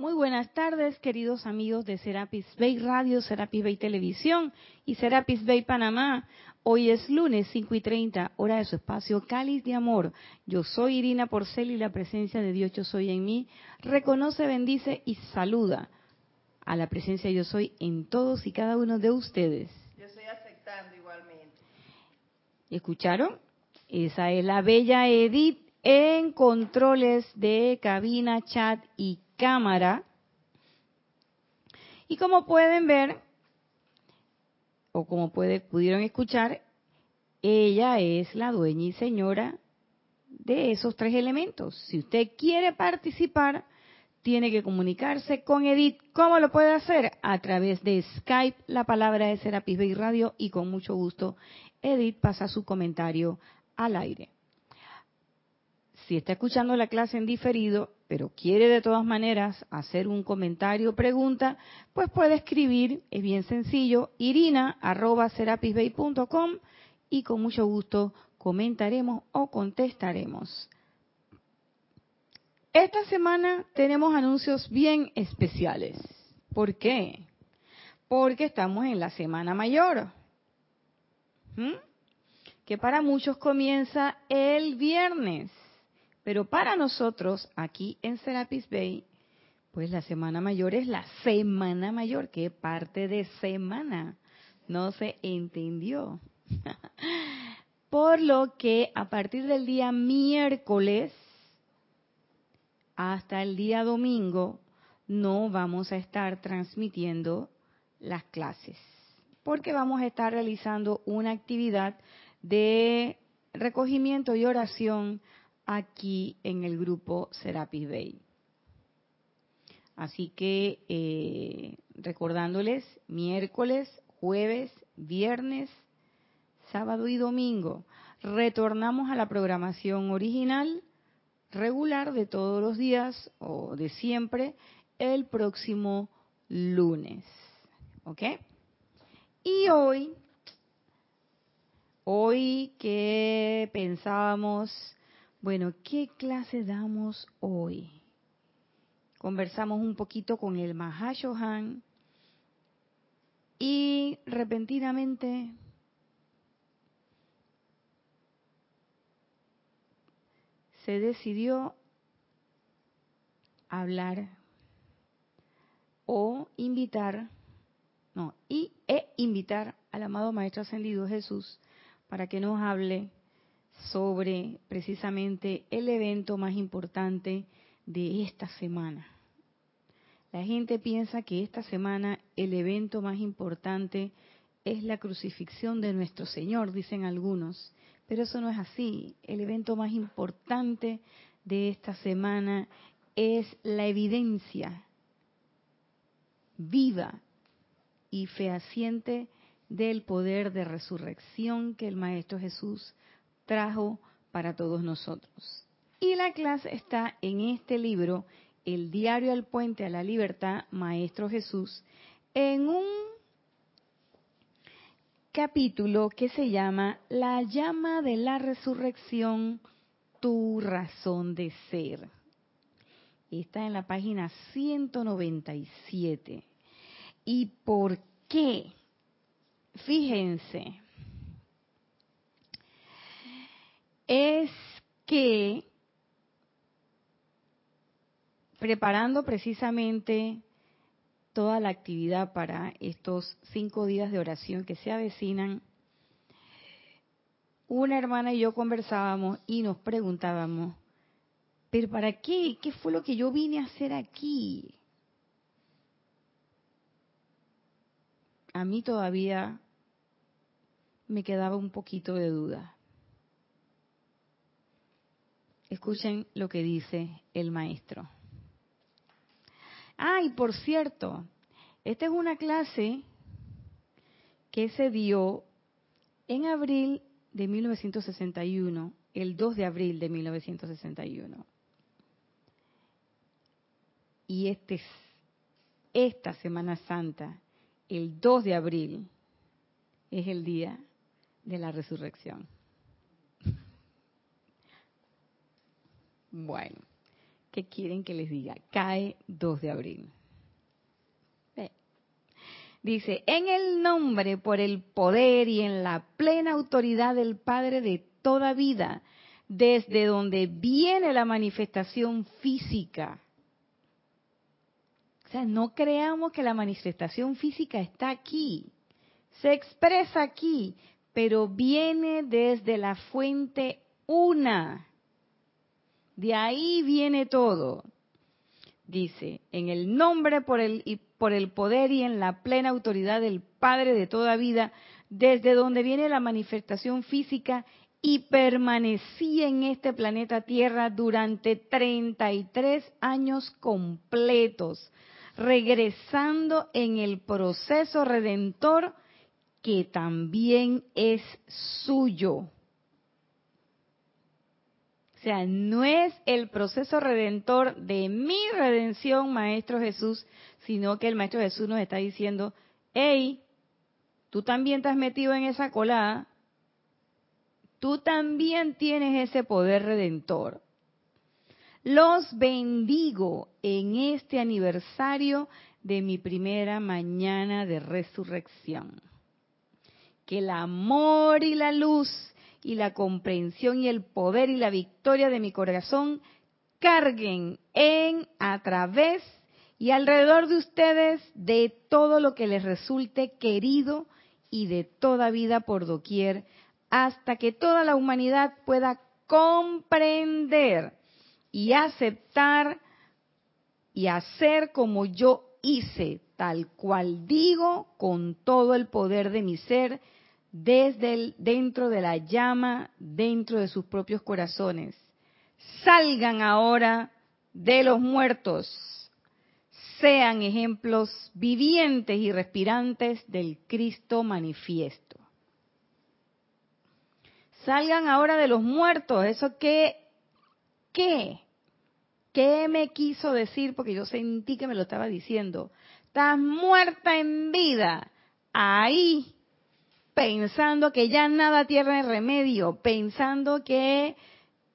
Muy buenas tardes, queridos amigos de Serapis Bay Radio, Serapis Bay Televisión y Serapis Bay Panamá. Hoy es lunes 5 y 30, hora de su espacio Cáliz de Amor. Yo soy Irina Porcel y la presencia de Dios Yo Soy en mí reconoce, bendice y saluda a la presencia Yo Soy en todos y cada uno de ustedes. Yo estoy aceptando igualmente. ¿Escucharon? Esa es la bella Edith en controles de cabina, chat y cámara. Y como pueden ver, o como pudieron escuchar, ella es la dueña y señora de esos tres elementos. Si usted quiere participar, tiene que comunicarse con Edith. ¿Cómo lo puede hacer? A través de Skype, la palabra es Serapis Bay Radio y con mucho gusto Edith pasa su comentario al aire. Si está escuchando la clase en diferido, pero quiere de todas maneras hacer un comentario o pregunta, pues puede escribir, es bien sencillo, irina.serapisbay.com y con mucho gusto comentaremos o contestaremos. Esta semana tenemos anuncios bien especiales. ¿Por qué? Porque estamos en la Semana Mayor, ¿Mm? que para muchos comienza el viernes. Pero para nosotros, aquí en Serapis Bay, pues la Semana Mayor es la Semana Mayor, que parte de semana. No se entendió. Por lo que a partir del día miércoles hasta el día domingo no vamos a estar transmitiendo las clases, porque vamos a estar realizando una actividad de recogimiento y oración aquí en el grupo Serapis Bay. Así que eh, recordándoles, miércoles, jueves, viernes, sábado y domingo, retornamos a la programación original, regular de todos los días o de siempre, el próximo lunes. ¿Ok? Y hoy, hoy que pensábamos bueno, ¿qué clase damos hoy? Conversamos un poquito con el Mahashohan y repentinamente se decidió hablar o invitar, no, y e invitar al amado Maestro Ascendido Jesús para que nos hable sobre precisamente el evento más importante de esta semana. La gente piensa que esta semana el evento más importante es la crucifixión de nuestro Señor, dicen algunos, pero eso no es así. El evento más importante de esta semana es la evidencia viva y fehaciente del poder de resurrección que el Maestro Jesús trajo para todos nosotros. Y la clase está en este libro, El Diario al Puente a la Libertad, Maestro Jesús, en un capítulo que se llama La llama de la resurrección, tu razón de ser. Está en la página 197. ¿Y por qué? Fíjense, es que preparando precisamente toda la actividad para estos cinco días de oración que se avecinan, una hermana y yo conversábamos y nos preguntábamos, ¿pero para qué? ¿Qué fue lo que yo vine a hacer aquí? A mí todavía me quedaba un poquito de duda. Escuchen lo que dice el maestro. Ah, y por cierto, esta es una clase que se dio en abril de 1961, el 2 de abril de 1961. Y este, esta Semana Santa, el 2 de abril, es el día de la resurrección. Bueno, ¿Qué quieren que les diga? Cae 2 de abril. Dice, en el nombre, por el poder y en la plena autoridad del Padre de toda vida, desde donde viene la manifestación física. O sea, no creamos que la manifestación física está aquí, se expresa aquí, pero viene desde la fuente una. De ahí viene todo. Dice, en el nombre por el, y por el poder y en la plena autoridad del Padre de toda vida, desde donde viene la manifestación física y permanecí en este planeta Tierra durante 33 años completos, regresando en el proceso redentor que también es suyo. O sea, no es el proceso redentor de mi redención, Maestro Jesús, sino que el Maestro Jesús nos está diciendo, hey, tú también te has metido en esa colada, tú también tienes ese poder redentor. Los bendigo en este aniversario de mi primera mañana de resurrección. Que el amor y la luz y la comprensión y el poder y la victoria de mi corazón carguen en, a través y alrededor de ustedes de todo lo que les resulte querido y de toda vida por doquier, hasta que toda la humanidad pueda comprender y aceptar y hacer como yo hice, tal cual digo, con todo el poder de mi ser, desde el, dentro de la llama, dentro de sus propios corazones. Salgan ahora de los muertos, sean ejemplos vivientes y respirantes del Cristo manifiesto. Salgan ahora de los muertos, eso qué, qué, qué me quiso decir, porque yo sentí que me lo estaba diciendo. Estás muerta en vida, ahí pensando que ya nada tiene remedio, pensando que,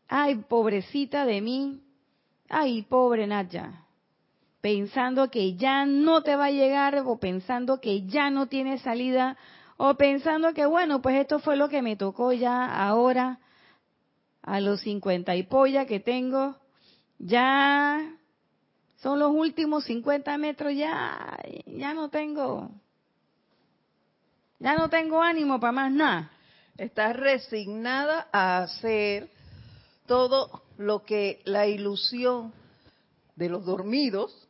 ay, pobrecita de mí, ay, pobre Naya, pensando que ya no te va a llegar o pensando que ya no tiene salida o pensando que, bueno, pues esto fue lo que me tocó ya ahora, a los 50 y polla que tengo, ya son los últimos 50 metros, ya, ya no tengo ya no tengo ánimo para más nada. Estás resignada a hacer todo lo que la ilusión de los dormidos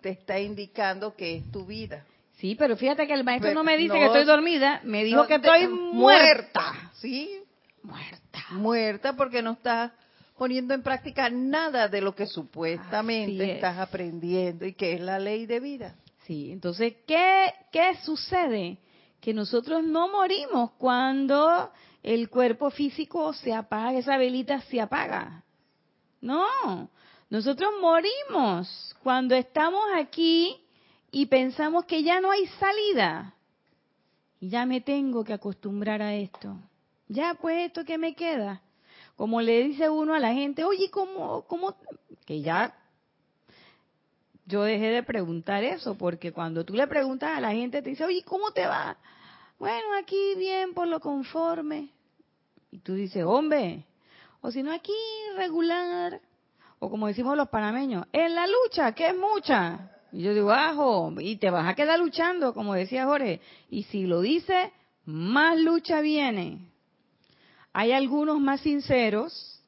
te está indicando que es tu vida. Sí, pero fíjate que el maestro no me dice que estoy dormida, me dijo que estoy muerta. ¿Sí? Muerta. Muerta porque no estás poniendo en práctica nada de lo que supuestamente estás aprendiendo y que es la ley de vida. Sí, entonces, ¿qué, qué sucede? Que nosotros no morimos cuando el cuerpo físico se apaga, esa velita se apaga. No, nosotros morimos cuando estamos aquí y pensamos que ya no hay salida. Ya me tengo que acostumbrar a esto. Ya, pues, ¿esto que me queda? Como le dice uno a la gente, oye, ¿cómo, cómo? Que ya yo dejé de preguntar eso, porque cuando tú le preguntas a la gente, te dice, oye, ¿cómo te va? Bueno, aquí bien por lo conforme. Y tú dices, hombre, o si no aquí regular, o como decimos los panameños, en la lucha, que es mucha. Y yo digo, ajo, y te vas a quedar luchando, como decía Jorge. Y si lo dice, más lucha viene. Hay algunos más sinceros,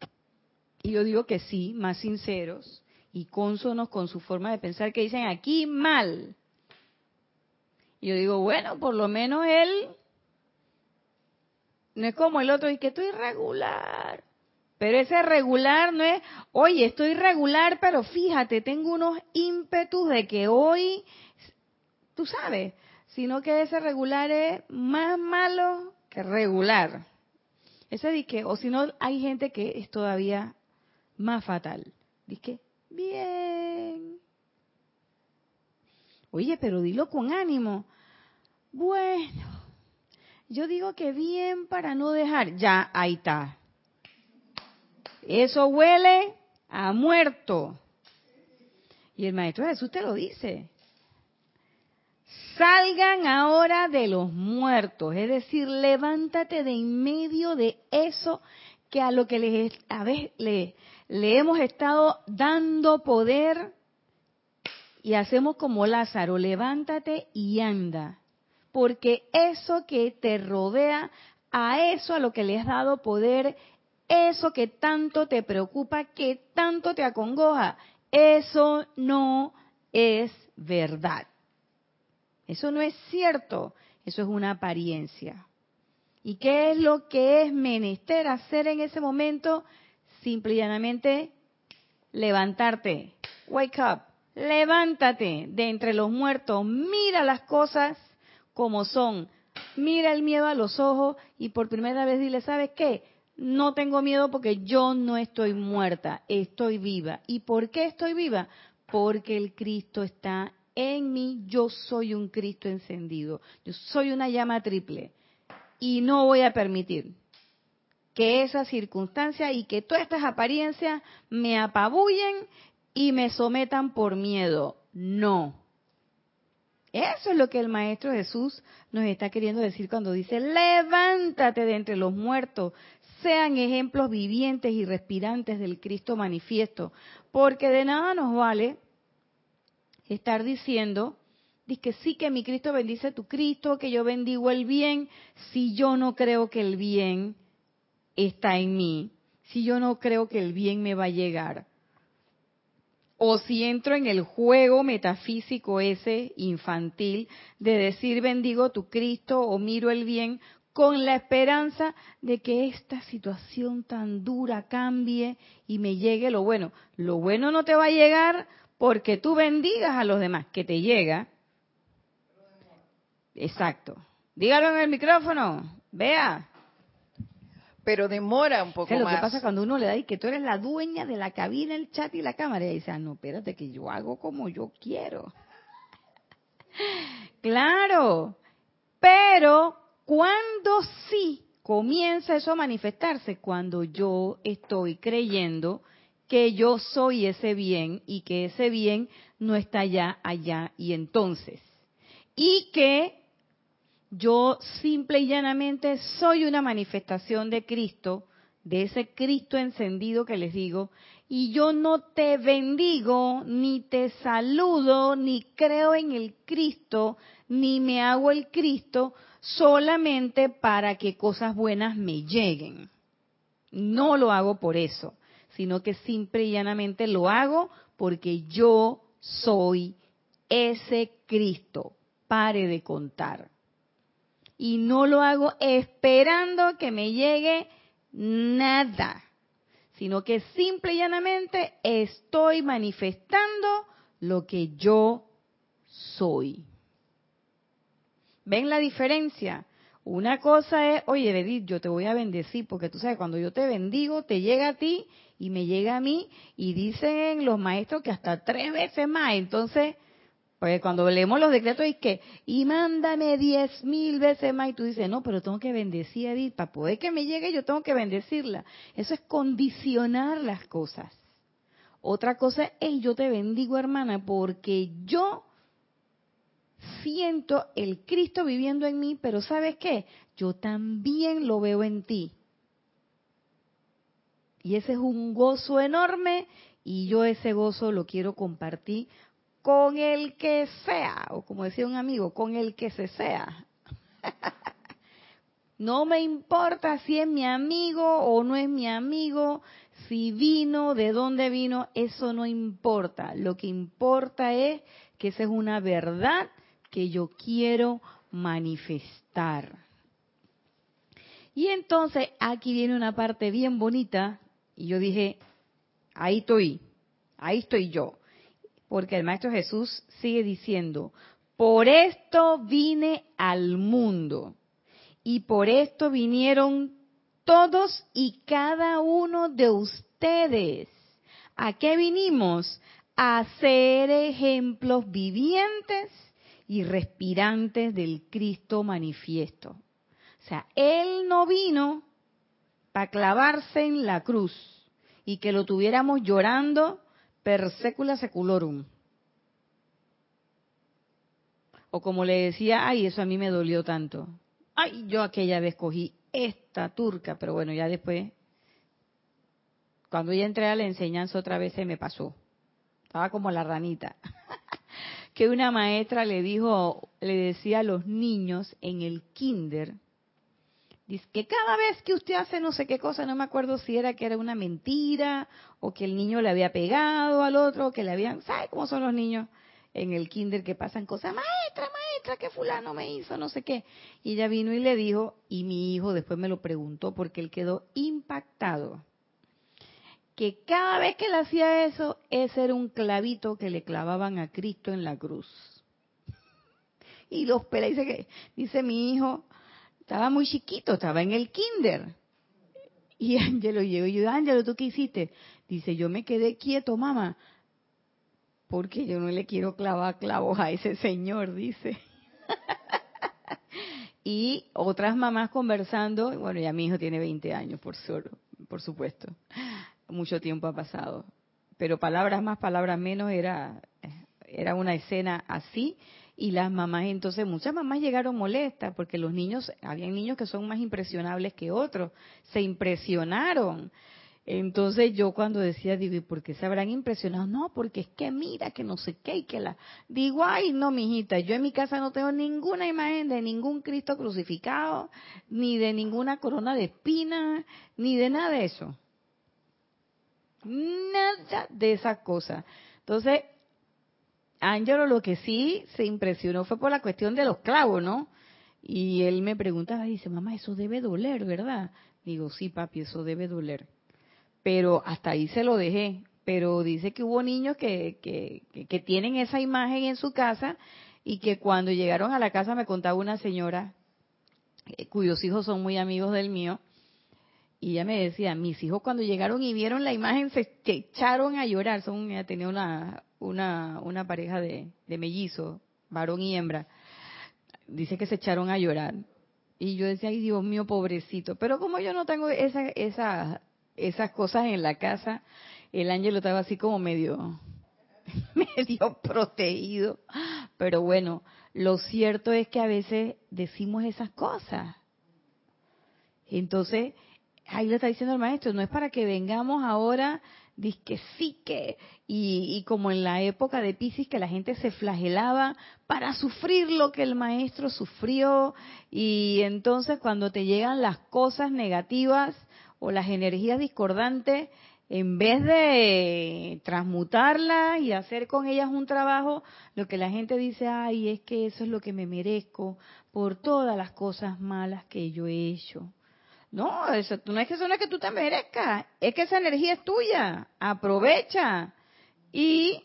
y yo digo que sí, más sinceros, y cónsonos con su forma de pensar que dicen aquí mal. Y yo digo, bueno, por lo menos él no es como el otro, y que estoy regular. Pero ese regular no es, oye, estoy regular, pero fíjate, tengo unos ímpetus de que hoy, tú sabes, sino que ese regular es más malo que regular. Ese dice, o si no, hay gente que es todavía más fatal. Dice, Bien. Oye, pero dilo con ánimo. Bueno, yo digo que bien para no dejar. Ya, ahí está. Eso huele ha muerto. Y el Maestro Jesús te lo dice. Salgan ahora de los muertos, es decir, levántate de en medio de eso que a lo que les, a le hemos estado dando poder y hacemos como Lázaro, levántate y anda, porque eso que te rodea, a eso a lo que le has dado poder, eso que tanto te preocupa, que tanto te acongoja, eso no es verdad. Eso no es cierto, eso es una apariencia. ¿Y qué es lo que es menester hacer en ese momento? Simple y llanamente levantarte. Wake up. Levántate de entre los muertos. Mira las cosas como son. Mira el miedo a los ojos y por primera vez dile, ¿sabes qué? No tengo miedo porque yo no estoy muerta, estoy viva. ¿Y por qué estoy viva? Porque el Cristo está en mí, yo soy un Cristo encendido, yo soy una llama triple y no voy a permitir que esa circunstancia y que todas estas apariencias me apabullen y me sometan por miedo. No. Eso es lo que el Maestro Jesús nos está queriendo decir cuando dice, levántate de entre los muertos, sean ejemplos vivientes y respirantes del Cristo manifiesto, porque de nada nos vale estar diciendo que sí que mi Cristo bendice tu Cristo, que yo bendigo el bien, si yo no creo que el bien está en mí, si yo no creo que el bien me va a llegar. O si entro en el juego metafísico ese infantil de decir bendigo tu Cristo o miro el bien con la esperanza de que esta situación tan dura cambie y me llegue lo bueno. Lo bueno no te va a llegar porque tú bendigas a los demás, que te llega. Exacto. Dígalo en el micrófono, vea. Pero demora un poco lo más. que pasa cuando uno le da y que tú eres la dueña de la cabina, el chat y la cámara. Y dice, ah, no, espérate, que yo hago como yo quiero. claro. Pero, cuando sí comienza eso a manifestarse? Cuando yo estoy creyendo que yo soy ese bien y que ese bien no está allá, allá y entonces. Y que yo simple y llanamente soy una manifestación de Cristo, de ese Cristo encendido que les digo, y yo no te bendigo, ni te saludo, ni creo en el Cristo, ni me hago el Cristo solamente para que cosas buenas me lleguen. No lo hago por eso sino que simple y llanamente lo hago porque yo soy ese Cristo. Pare de contar. Y no lo hago esperando que me llegue nada, sino que simple y llanamente estoy manifestando lo que yo soy. ¿Ven la diferencia? Una cosa es, oye, Edith, yo te voy a bendecir, porque tú sabes, cuando yo te bendigo, te llega a ti y me llega a mí, y dicen los maestros que hasta tres veces más. Entonces, pues cuando leemos los decretos es que, y mándame diez mil veces más, y tú dices, no, pero tengo que bendecir a Edith, para poder que me llegue yo tengo que bendecirla. Eso es condicionar las cosas. Otra cosa es, yo te bendigo, hermana, porque yo siento el Cristo viviendo en mí, pero ¿sabes qué? Yo también lo veo en ti. Y ese es un gozo enorme y yo ese gozo lo quiero compartir con el que sea, o como decía un amigo, con el que se sea. no me importa si es mi amigo o no es mi amigo, si vino, de dónde vino, eso no importa. Lo que importa es que esa es una verdad que yo quiero manifestar. Y entonces aquí viene una parte bien bonita y yo dije, ahí estoy, ahí estoy yo. Porque el Maestro Jesús sigue diciendo, por esto vine al mundo y por esto vinieron todos y cada uno de ustedes. ¿A qué vinimos? A ser ejemplos vivientes y respirantes del Cristo manifiesto. O sea, Él no vino para clavarse en la cruz y que lo tuviéramos llorando per secula seculorum. O como le decía, ay, eso a mí me dolió tanto. Ay, yo aquella vez cogí esta turca, pero bueno, ya después, cuando ya entré a la enseñanza otra vez se me pasó. Estaba como la ranita. que una maestra le dijo, le decía a los niños en el kinder, dice que cada vez que usted hace no sé qué cosa, no me acuerdo si era que era una mentira o que el niño le había pegado al otro, o que le habían, ¿sabe cómo son los niños? en el kinder que pasan cosas, maestra, maestra, que fulano me hizo, no sé qué. Y ella vino y le dijo, y mi hijo después me lo preguntó porque él quedó impactado, que cada vez que él hacía eso, ese era un clavito que le clavaban a Cristo en la cruz. Y los pela, dice que, dice mi hijo, estaba muy chiquito, estaba en el kinder. Y Ángelo llegó y yo, Ángelo, ¿tú qué hiciste? Dice, yo me quedé quieto, mamá, porque yo no le quiero clavar clavos a ese señor, dice. y otras mamás conversando, bueno, ya mi hijo tiene 20 años, por por supuesto. Mucho tiempo ha pasado. Pero palabras más, palabras menos, era, era una escena así. Y las mamás, entonces, muchas mamás llegaron molestas porque los niños, había niños que son más impresionables que otros, se impresionaron entonces yo cuando decía, digo, ¿y por qué se habrán impresionado? No, porque es que mira, que no sé qué, y que la... Digo, ay, no, mijita, yo en mi casa no tengo ninguna imagen de ningún Cristo crucificado, ni de ninguna corona de espinas, ni de nada de eso. Nada de esa cosa. Entonces, Ángelo lo que sí se impresionó fue por la cuestión de los clavos, ¿no? Y él me preguntaba, dice, mamá, eso debe doler, ¿verdad? Digo, sí, papi, eso debe doler pero hasta ahí se lo dejé. Pero dice que hubo niños que, que, tienen esa imagen en su casa y que cuando llegaron a la casa me contaba una señora eh, cuyos hijos son muy amigos del mío, y ella me decía, mis hijos cuando llegaron y vieron la imagen se echaron a llorar, son, tenía una, una, una pareja de, de mellizos, varón y hembra, dice que se echaron a llorar. Y yo decía, ay Dios mío, pobrecito, pero como yo no tengo esa, esa esas cosas en la casa, el ángel estaba así como medio, medio protegido. Pero bueno, lo cierto es que a veces decimos esas cosas. Entonces, ahí le está diciendo el maestro, no es para que vengamos ahora, que sí que, y, y como en la época de Pisces que la gente se flagelaba para sufrir lo que el maestro sufrió, y entonces cuando te llegan las cosas negativas, o las energías discordantes, en vez de transmutarlas y hacer con ellas un trabajo, lo que la gente dice, ay, es que eso es lo que me merezco por todas las cosas malas que yo he hecho. No, eso no es que eso no es que tú te merezcas, es que esa energía es tuya. Aprovecha y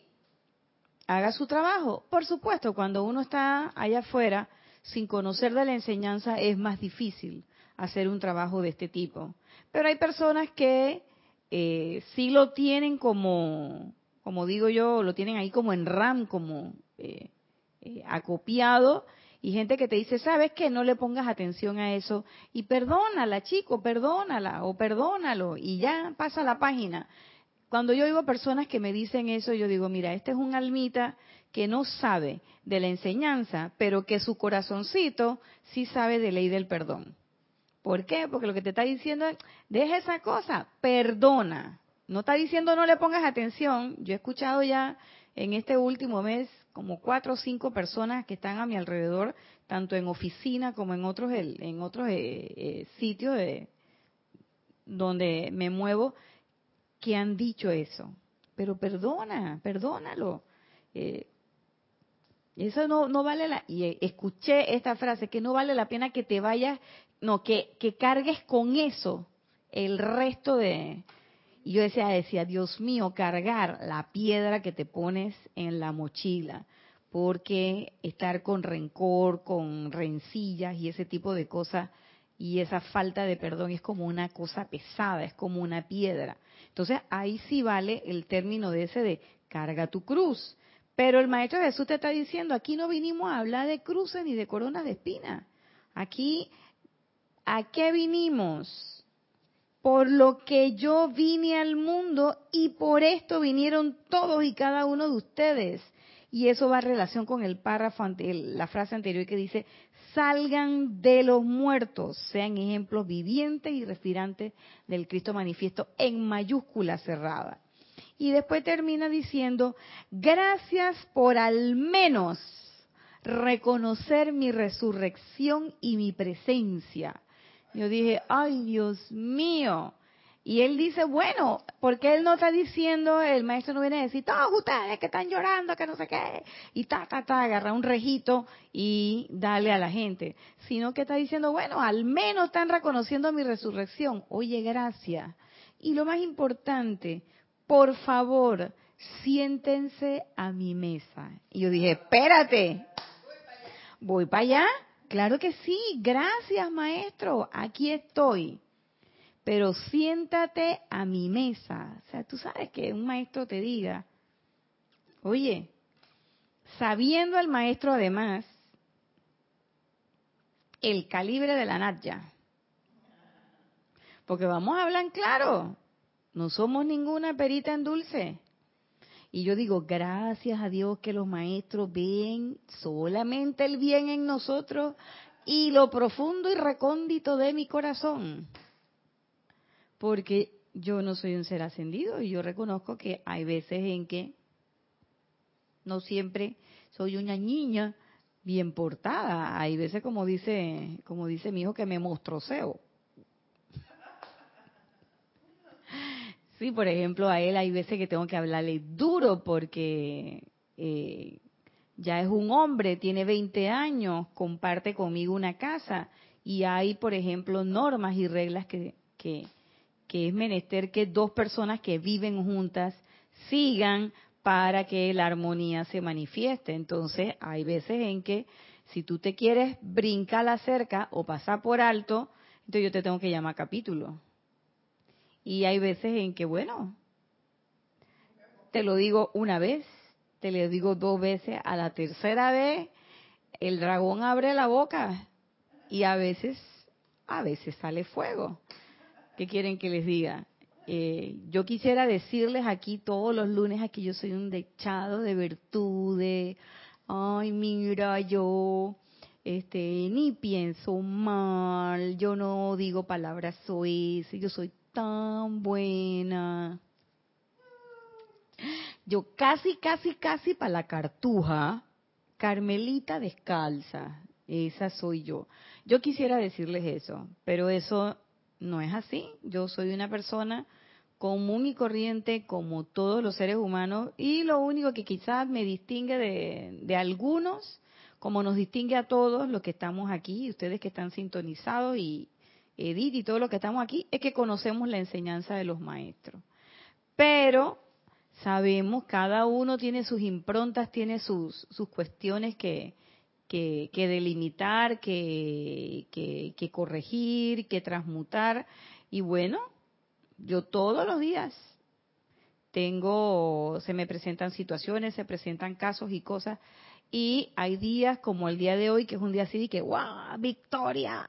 haga su trabajo. Por supuesto, cuando uno está allá afuera sin conocer de la enseñanza es más difícil hacer un trabajo de este tipo. Pero hay personas que eh, sí lo tienen como, como digo yo, lo tienen ahí como en RAM, como eh, eh, acopiado, y gente que te dice, ¿sabes qué? No le pongas atención a eso, y perdónala, chico, perdónala, o perdónalo, y ya pasa la página. Cuando yo oigo personas que me dicen eso, yo digo, mira, este es un almita que no sabe de la enseñanza, pero que su corazoncito sí sabe de ley del perdón. ¿Por qué? Porque lo que te está diciendo es, deja esa cosa, perdona. No está diciendo no le pongas atención. Yo he escuchado ya en este último mes como cuatro o cinco personas que están a mi alrededor, tanto en oficina como en otros en otros eh, eh, sitios de, donde me muevo, que han dicho eso. Pero perdona, perdónalo. Eh, eso no, no vale la... Y escuché esta frase, que no vale la pena que te vayas no, que, que cargues con eso el resto de... Y yo decía, decía, Dios mío, cargar la piedra que te pones en la mochila, porque estar con rencor, con rencillas y ese tipo de cosas y esa falta de perdón es como una cosa pesada, es como una piedra. Entonces ahí sí vale el término de ese de carga tu cruz. Pero el Maestro Jesús te está diciendo, aquí no vinimos a hablar de cruces ni de coronas de espina. Aquí ¿A qué vinimos? Por lo que yo vine al mundo y por esto vinieron todos y cada uno de ustedes. Y eso va en relación con el párrafo, la frase anterior que dice, salgan de los muertos, sean ejemplos vivientes y respirantes del Cristo manifiesto en mayúscula cerrada. Y después termina diciendo, gracias por al menos reconocer mi resurrección y mi presencia. Yo dije, ay Dios mío. Y él dice, bueno, porque él no está diciendo, el maestro no viene a decir, todos ustedes que están llorando, que no sé qué, y ta, ta, ta, agarra un rejito y dale a la gente, sino que está diciendo, bueno, al menos están reconociendo mi resurrección. Oye, gracias. Y lo más importante, por favor, siéntense a mi mesa. Y yo dije, espérate, voy para allá. Claro que sí, gracias maestro, aquí estoy. Pero siéntate a mi mesa. O sea, tú sabes que un maestro te diga, oye, sabiendo el maestro además el calibre de la Natya, porque vamos a hablar claro, no somos ninguna perita en dulce. Y yo digo, gracias a Dios que los maestros ven solamente el bien en nosotros y lo profundo y recóndito de mi corazón. Porque yo no soy un ser ascendido y yo reconozco que hay veces en que no siempre soy una niña bien portada. Hay veces como dice, como dice mi hijo que me mostroseo. Sí, por ejemplo, a él hay veces que tengo que hablarle duro porque eh, ya es un hombre, tiene 20 años, comparte conmigo una casa y hay, por ejemplo, normas y reglas que, que, es menester que dos personas que viven juntas sigan para que la armonía se manifieste. Entonces, hay veces en que si tú te quieres brincar la cerca o pasar por alto, entonces yo te tengo que llamar capítulo. Y hay veces en que, bueno, te lo digo una vez, te lo digo dos veces, a la tercera vez el dragón abre la boca y a veces, a veces sale fuego. ¿Qué quieren que les diga? Eh, yo quisiera decirles aquí todos los lunes aquí yo soy un dechado de virtudes. Ay, mira, yo este ni pienso mal, yo no digo palabras soez, yo soy tan buena. Yo casi, casi, casi para la cartuja, Carmelita descalza, esa soy yo. Yo quisiera decirles eso, pero eso no es así. Yo soy una persona común y corriente como todos los seres humanos y lo único que quizás me distingue de, de algunos, como nos distingue a todos los que estamos aquí, ustedes que están sintonizados y, Edith y todo lo que estamos aquí, es que conocemos la enseñanza de los maestros. Pero sabemos, cada uno tiene sus improntas, tiene sus, sus cuestiones que, que, delimitar, que, que, corregir, que transmutar. Y bueno, yo todos los días tengo, se me presentan situaciones, se presentan casos y cosas. Y hay días como el día de hoy, que es un día así que, ¡guau! ¡Victoria!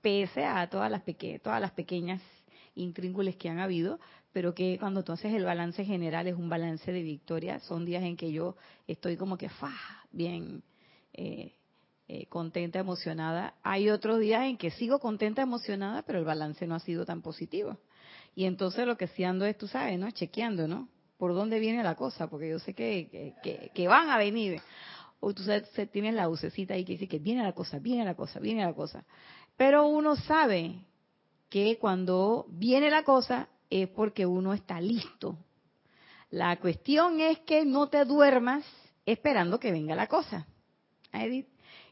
Pese a todas las, todas las pequeñas intríngules que han habido, pero que cuando tú haces el balance general es un balance de victoria. Son días en que yo estoy como que fa, bien eh, eh, contenta, emocionada. Hay otros días en que sigo contenta, emocionada, pero el balance no ha sido tan positivo. Y entonces lo que sí ando es, tú sabes, ¿no? Chequeando, ¿no? Por dónde viene la cosa, porque yo sé que, que, que van a venir. O tú sabes, tienes la lucecita ahí que dice que viene la cosa, viene la cosa, viene la cosa. Pero uno sabe que cuando viene la cosa es porque uno está listo. La cuestión es que no te duermas esperando que venga la cosa.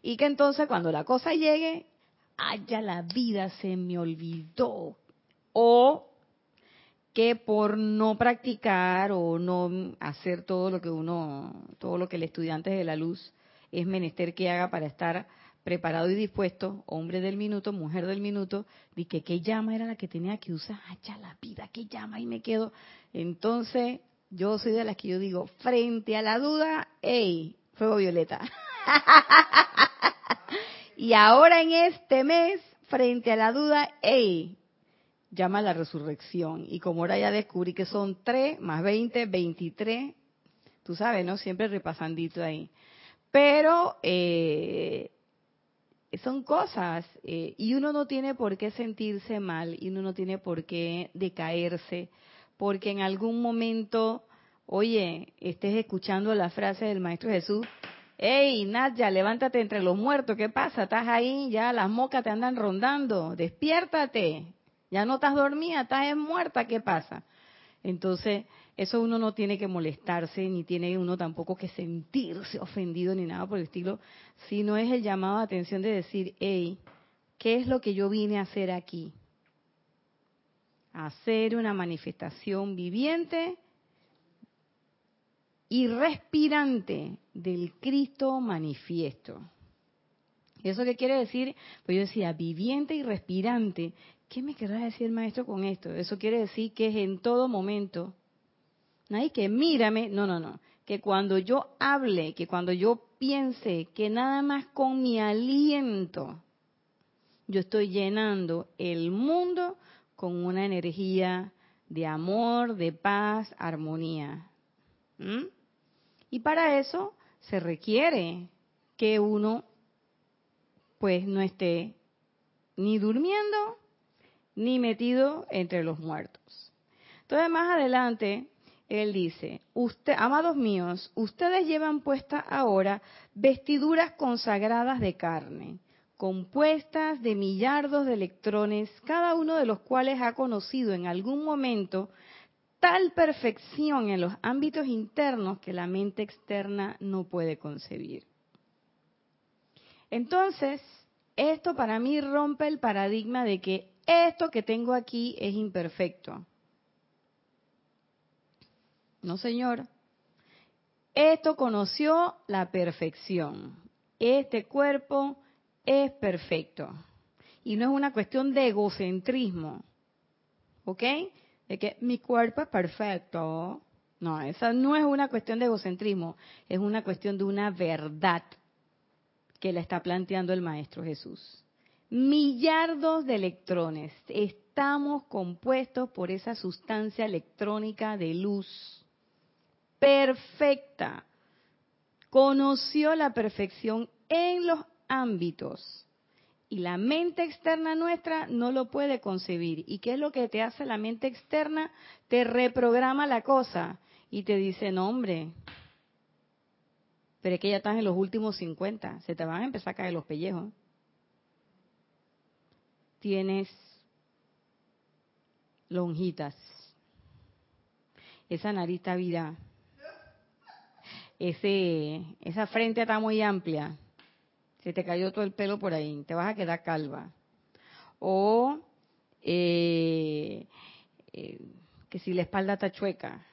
Y que entonces cuando la cosa llegue, haya la vida se me olvidó. O que por no practicar o no hacer todo lo que uno, todo lo que el estudiante de la luz es menester que haga para estar preparado y dispuesto, hombre del minuto, mujer del minuto, di que qué llama era la que tenía que usar, ya la vida, qué llama y me quedo. Entonces, yo soy de las que yo digo, frente a la duda, hey, fuego violeta. y ahora en este mes, frente a la duda, hey, llama la resurrección. Y como ahora ya descubrí que son 3 más 20, 23, tú sabes, ¿no? Siempre repasandito ahí. Pero eh, son cosas eh, y uno no tiene por qué sentirse mal y uno no tiene por qué decaerse porque en algún momento, oye, estés escuchando la frase del Maestro Jesús, hey Nadia, levántate entre los muertos, ¿qué pasa? Estás ahí, ya las mocas te andan rondando, despiértate, ya no estás dormida, estás muerta, ¿qué pasa? Entonces, eso uno no tiene que molestarse, ni tiene uno tampoco que sentirse ofendido ni nada por el estilo, sino es el llamado de atención de decir, hey, ¿qué es lo que yo vine a hacer aquí? hacer una manifestación viviente y respirante del Cristo manifiesto. ¿Eso qué quiere decir? Pues yo decía, viviente y respirante. ¿Qué me querrá decir el maestro con esto? Eso quiere decir que es en todo momento. Nadie que mírame, no, no, no. Que cuando yo hable, que cuando yo piense, que nada más con mi aliento, yo estoy llenando el mundo con una energía de amor, de paz, armonía. Y para eso se requiere que uno pues no esté ni durmiendo ni metido entre los muertos. Entonces más adelante él dice, amados míos, ustedes llevan puesta ahora vestiduras consagradas de carne compuestas de millardos de electrones, cada uno de los cuales ha conocido en algún momento tal perfección en los ámbitos internos que la mente externa no puede concebir. Entonces, esto para mí rompe el paradigma de que esto que tengo aquí es imperfecto. No, señor. Esto conoció la perfección. Este cuerpo es perfecto. Y no es una cuestión de egocentrismo. ¿Ok? De que mi cuerpo es perfecto. No, esa no es una cuestión de egocentrismo. Es una cuestión de una verdad que le está planteando el Maestro Jesús. Millardos de electrones. Estamos compuestos por esa sustancia electrónica de luz. Perfecta. Conoció la perfección en los ámbitos. Y la mente externa nuestra no lo puede concebir. ¿Y qué es lo que te hace la mente externa? Te reprograma la cosa y te dice, no hombre, pero es que ya estás en los últimos 50, se te van a empezar a caer los pellejos. Tienes lonjitas. Esa nariz está vida. Ese, esa frente está muy amplia se te cayó todo el pelo por ahí, te vas a quedar calva. O eh, eh, que si la espalda está chueca,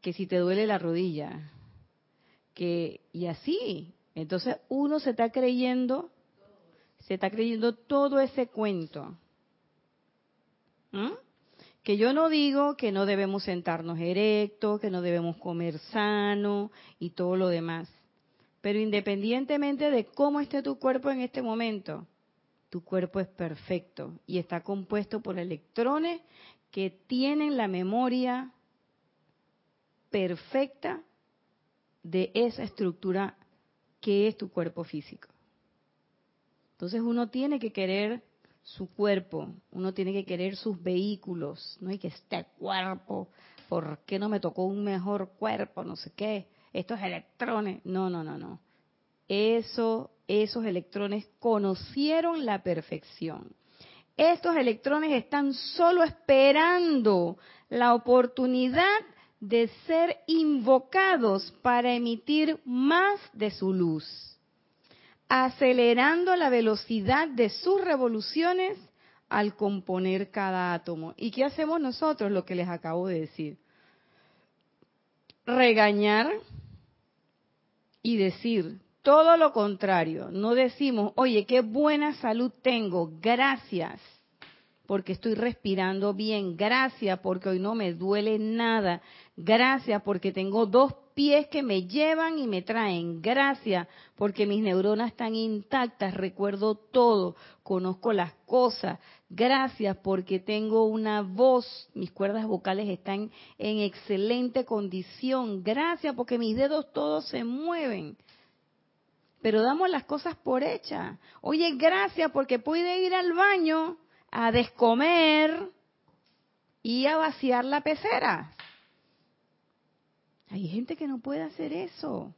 que si te duele la rodilla, que y así. Entonces uno se está creyendo, se está creyendo todo ese cuento. ¿Mm? Que yo no digo que no debemos sentarnos erectos, que no debemos comer sano y todo lo demás. Pero independientemente de cómo esté tu cuerpo en este momento, tu cuerpo es perfecto y está compuesto por electrones que tienen la memoria perfecta de esa estructura que es tu cuerpo físico. Entonces uno tiene que querer su cuerpo, uno tiene que querer sus vehículos, no hay que este cuerpo, ¿por qué no me tocó un mejor cuerpo? No sé qué estos electrones. No, no, no, no. Eso, esos electrones conocieron la perfección. Estos electrones están solo esperando la oportunidad de ser invocados para emitir más de su luz, acelerando la velocidad de sus revoluciones al componer cada átomo. ¿Y qué hacemos nosotros? Lo que les acabo de decir. Regañar, y decir todo lo contrario. No decimos, oye, qué buena salud tengo, gracias porque estoy respirando bien, gracias porque hoy no me duele nada, gracias porque tengo dos pies que me llevan y me traen, gracias porque mis neuronas están intactas, recuerdo todo, conozco las cosas, Gracias porque tengo una voz, mis cuerdas vocales están en excelente condición. Gracias porque mis dedos todos se mueven. Pero damos las cosas por hechas. Oye, gracias porque pude ir al baño a descomer y a vaciar la pecera. Hay gente que no puede hacer eso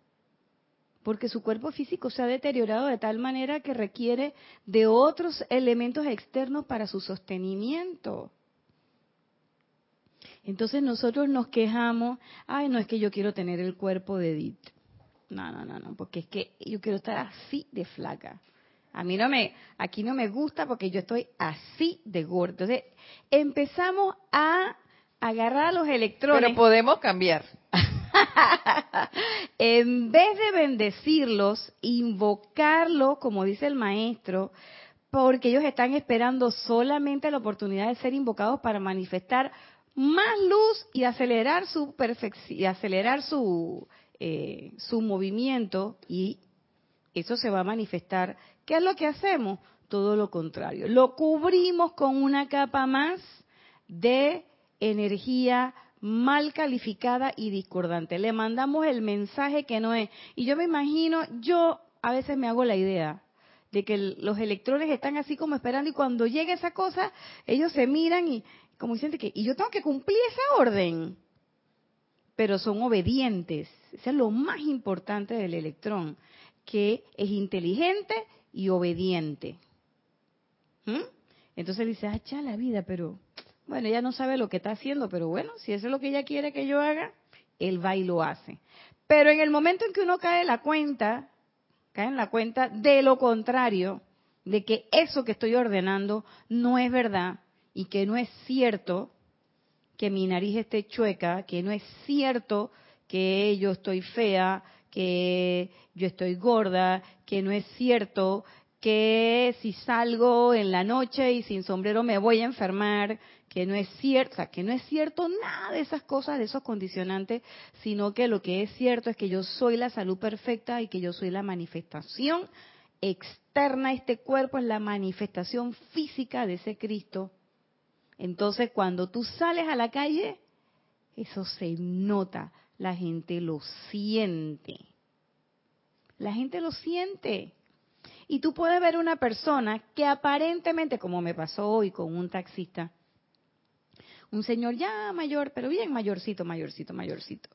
porque su cuerpo físico se ha deteriorado de tal manera que requiere de otros elementos externos para su sostenimiento. Entonces nosotros nos quejamos, ay, no es que yo quiero tener el cuerpo de Edith. No, no, no, no, porque es que yo quiero estar así de flaca. A mí no me, aquí no me gusta porque yo estoy así de gorda. Entonces empezamos a agarrar los electrones. Pero podemos cambiar. en vez de bendecirlos, invocarlo, como dice el maestro, porque ellos están esperando solamente la oportunidad de ser invocados para manifestar más luz y acelerar su y acelerar su, eh, su movimiento y eso se va a manifestar. ¿Qué es lo que hacemos? Todo lo contrario. Lo cubrimos con una capa más de energía mal calificada y discordante. Le mandamos el mensaje que no es. Y yo me imagino, yo a veces me hago la idea de que los electrones están así como esperando y cuando llegue esa cosa, ellos se miran y como dicen que, y yo tengo que cumplir esa orden. Pero son obedientes. Eso es lo más importante del electrón, que es inteligente y obediente. ¿Mm? Entonces dice, ah, la vida, pero bueno, ella no sabe lo que está haciendo, pero bueno, si eso es lo que ella quiere que yo haga, él va y lo hace. Pero en el momento en que uno cae en la cuenta, cae en la cuenta de lo contrario, de que eso que estoy ordenando no es verdad y que no es cierto que mi nariz esté chueca, que no es cierto que yo estoy fea, que yo estoy gorda, que no es cierto que si salgo en la noche y sin sombrero me voy a enfermar, que no es cierto, que no es cierto nada de esas cosas, de esos condicionantes, sino que lo que es cierto es que yo soy la salud perfecta y que yo soy la manifestación externa este cuerpo, es la manifestación física de ese Cristo. Entonces, cuando tú sales a la calle, eso se nota, la gente lo siente. La gente lo siente. Y tú puedes ver una persona que aparentemente, como me pasó hoy con un taxista, un señor ya mayor, pero bien mayorcito, mayorcito, mayorcito.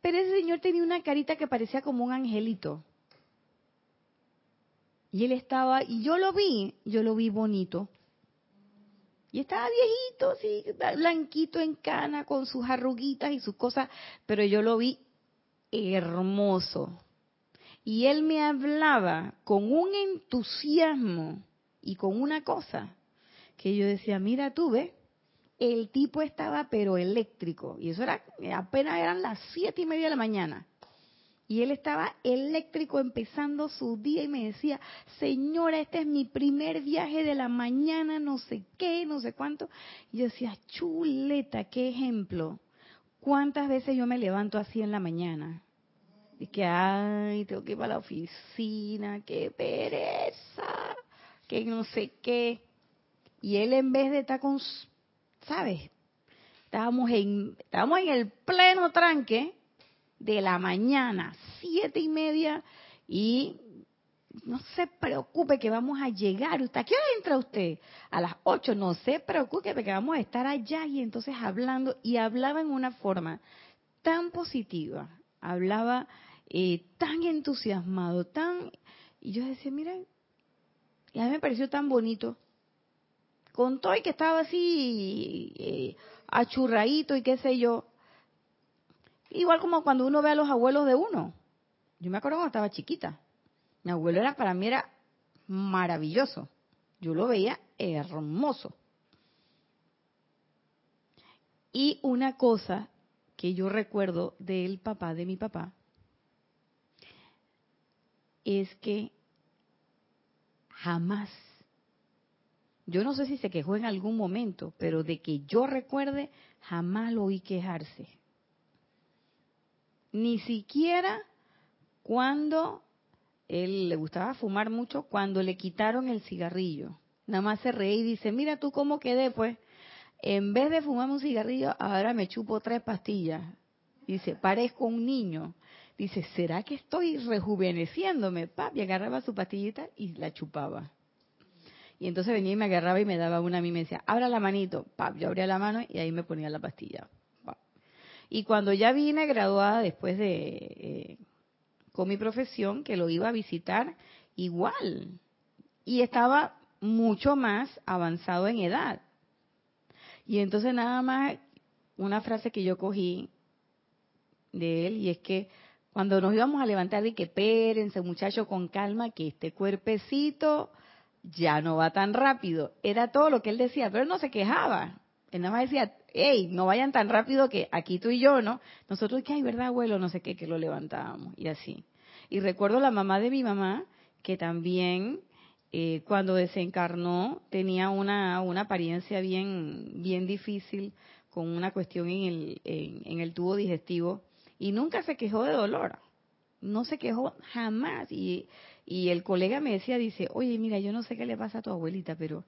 Pero ese señor tenía una carita que parecía como un angelito. Y él estaba, y yo lo vi, yo lo vi bonito. Y estaba viejito, así, blanquito en cana, con sus arruguitas y sus cosas, pero yo lo vi hermoso. Y él me hablaba con un entusiasmo y con una cosa que yo decía, mira tú, ves, el tipo estaba pero eléctrico. Y eso era, apenas eran las siete y media de la mañana. Y él estaba eléctrico empezando su día y me decía, señora, este es mi primer viaje de la mañana, no sé qué, no sé cuánto. Y yo decía, chuleta, qué ejemplo. ¿Cuántas veces yo me levanto así en la mañana? Y que, ay, tengo que ir para la oficina, qué pereza, que no sé qué. Y él en vez de estar con ¿sabes? Estábamos en, estábamos en el pleno tranque de la mañana, siete y media, y no se preocupe que vamos a llegar. ¿A qué hora entra usted? A las ocho. No se preocupe que vamos a estar allá y entonces hablando. Y hablaba en una forma tan positiva, hablaba eh, tan entusiasmado, tan... Y yo decía, miren, y a mí me pareció tan bonito con todo y que estaba así eh, achurradito y qué sé yo. Igual como cuando uno ve a los abuelos de uno. Yo me acuerdo cuando estaba chiquita. Mi abuelo era para mí era maravilloso. Yo lo veía hermoso. Y una cosa que yo recuerdo del papá de mi papá es que jamás yo no sé si se quejó en algún momento, pero de que yo recuerde, jamás lo oí quejarse. Ni siquiera cuando él le gustaba fumar mucho, cuando le quitaron el cigarrillo. nada más se reí y dice, mira tú cómo quedé, pues. En vez de fumarme un cigarrillo, ahora me chupo tres pastillas. Dice, parezco un niño. Dice, ¿será que estoy rejuveneciéndome? Papi, agarraba su pastillita y la chupaba. Y entonces venía y me agarraba y me daba una a mí me decía, abra la manito. Pap, yo abría la mano y ahí me ponía la pastilla. Y cuando ya vine graduada después de, eh, con mi profesión, que lo iba a visitar, igual. Y estaba mucho más avanzado en edad. Y entonces nada más una frase que yo cogí de él y es que cuando nos íbamos a levantar y que espérense muchachos con calma que este cuerpecito ya no va tan rápido. Era todo lo que él decía, pero él no se quejaba. Él nada más decía, hey, no vayan tan rápido que aquí tú y yo, ¿no? Nosotros, que hay verdad, abuelo, no sé qué, que lo levantábamos y así. Y recuerdo la mamá de mi mamá, que también eh, cuando desencarnó tenía una, una apariencia bien, bien difícil con una cuestión en el, en, el tubo digestivo y nunca se quejó de dolor. No se quejó jamás. Y, y el colega me decía, dice, oye, mira, yo no sé qué le pasa a tu abuelita, pero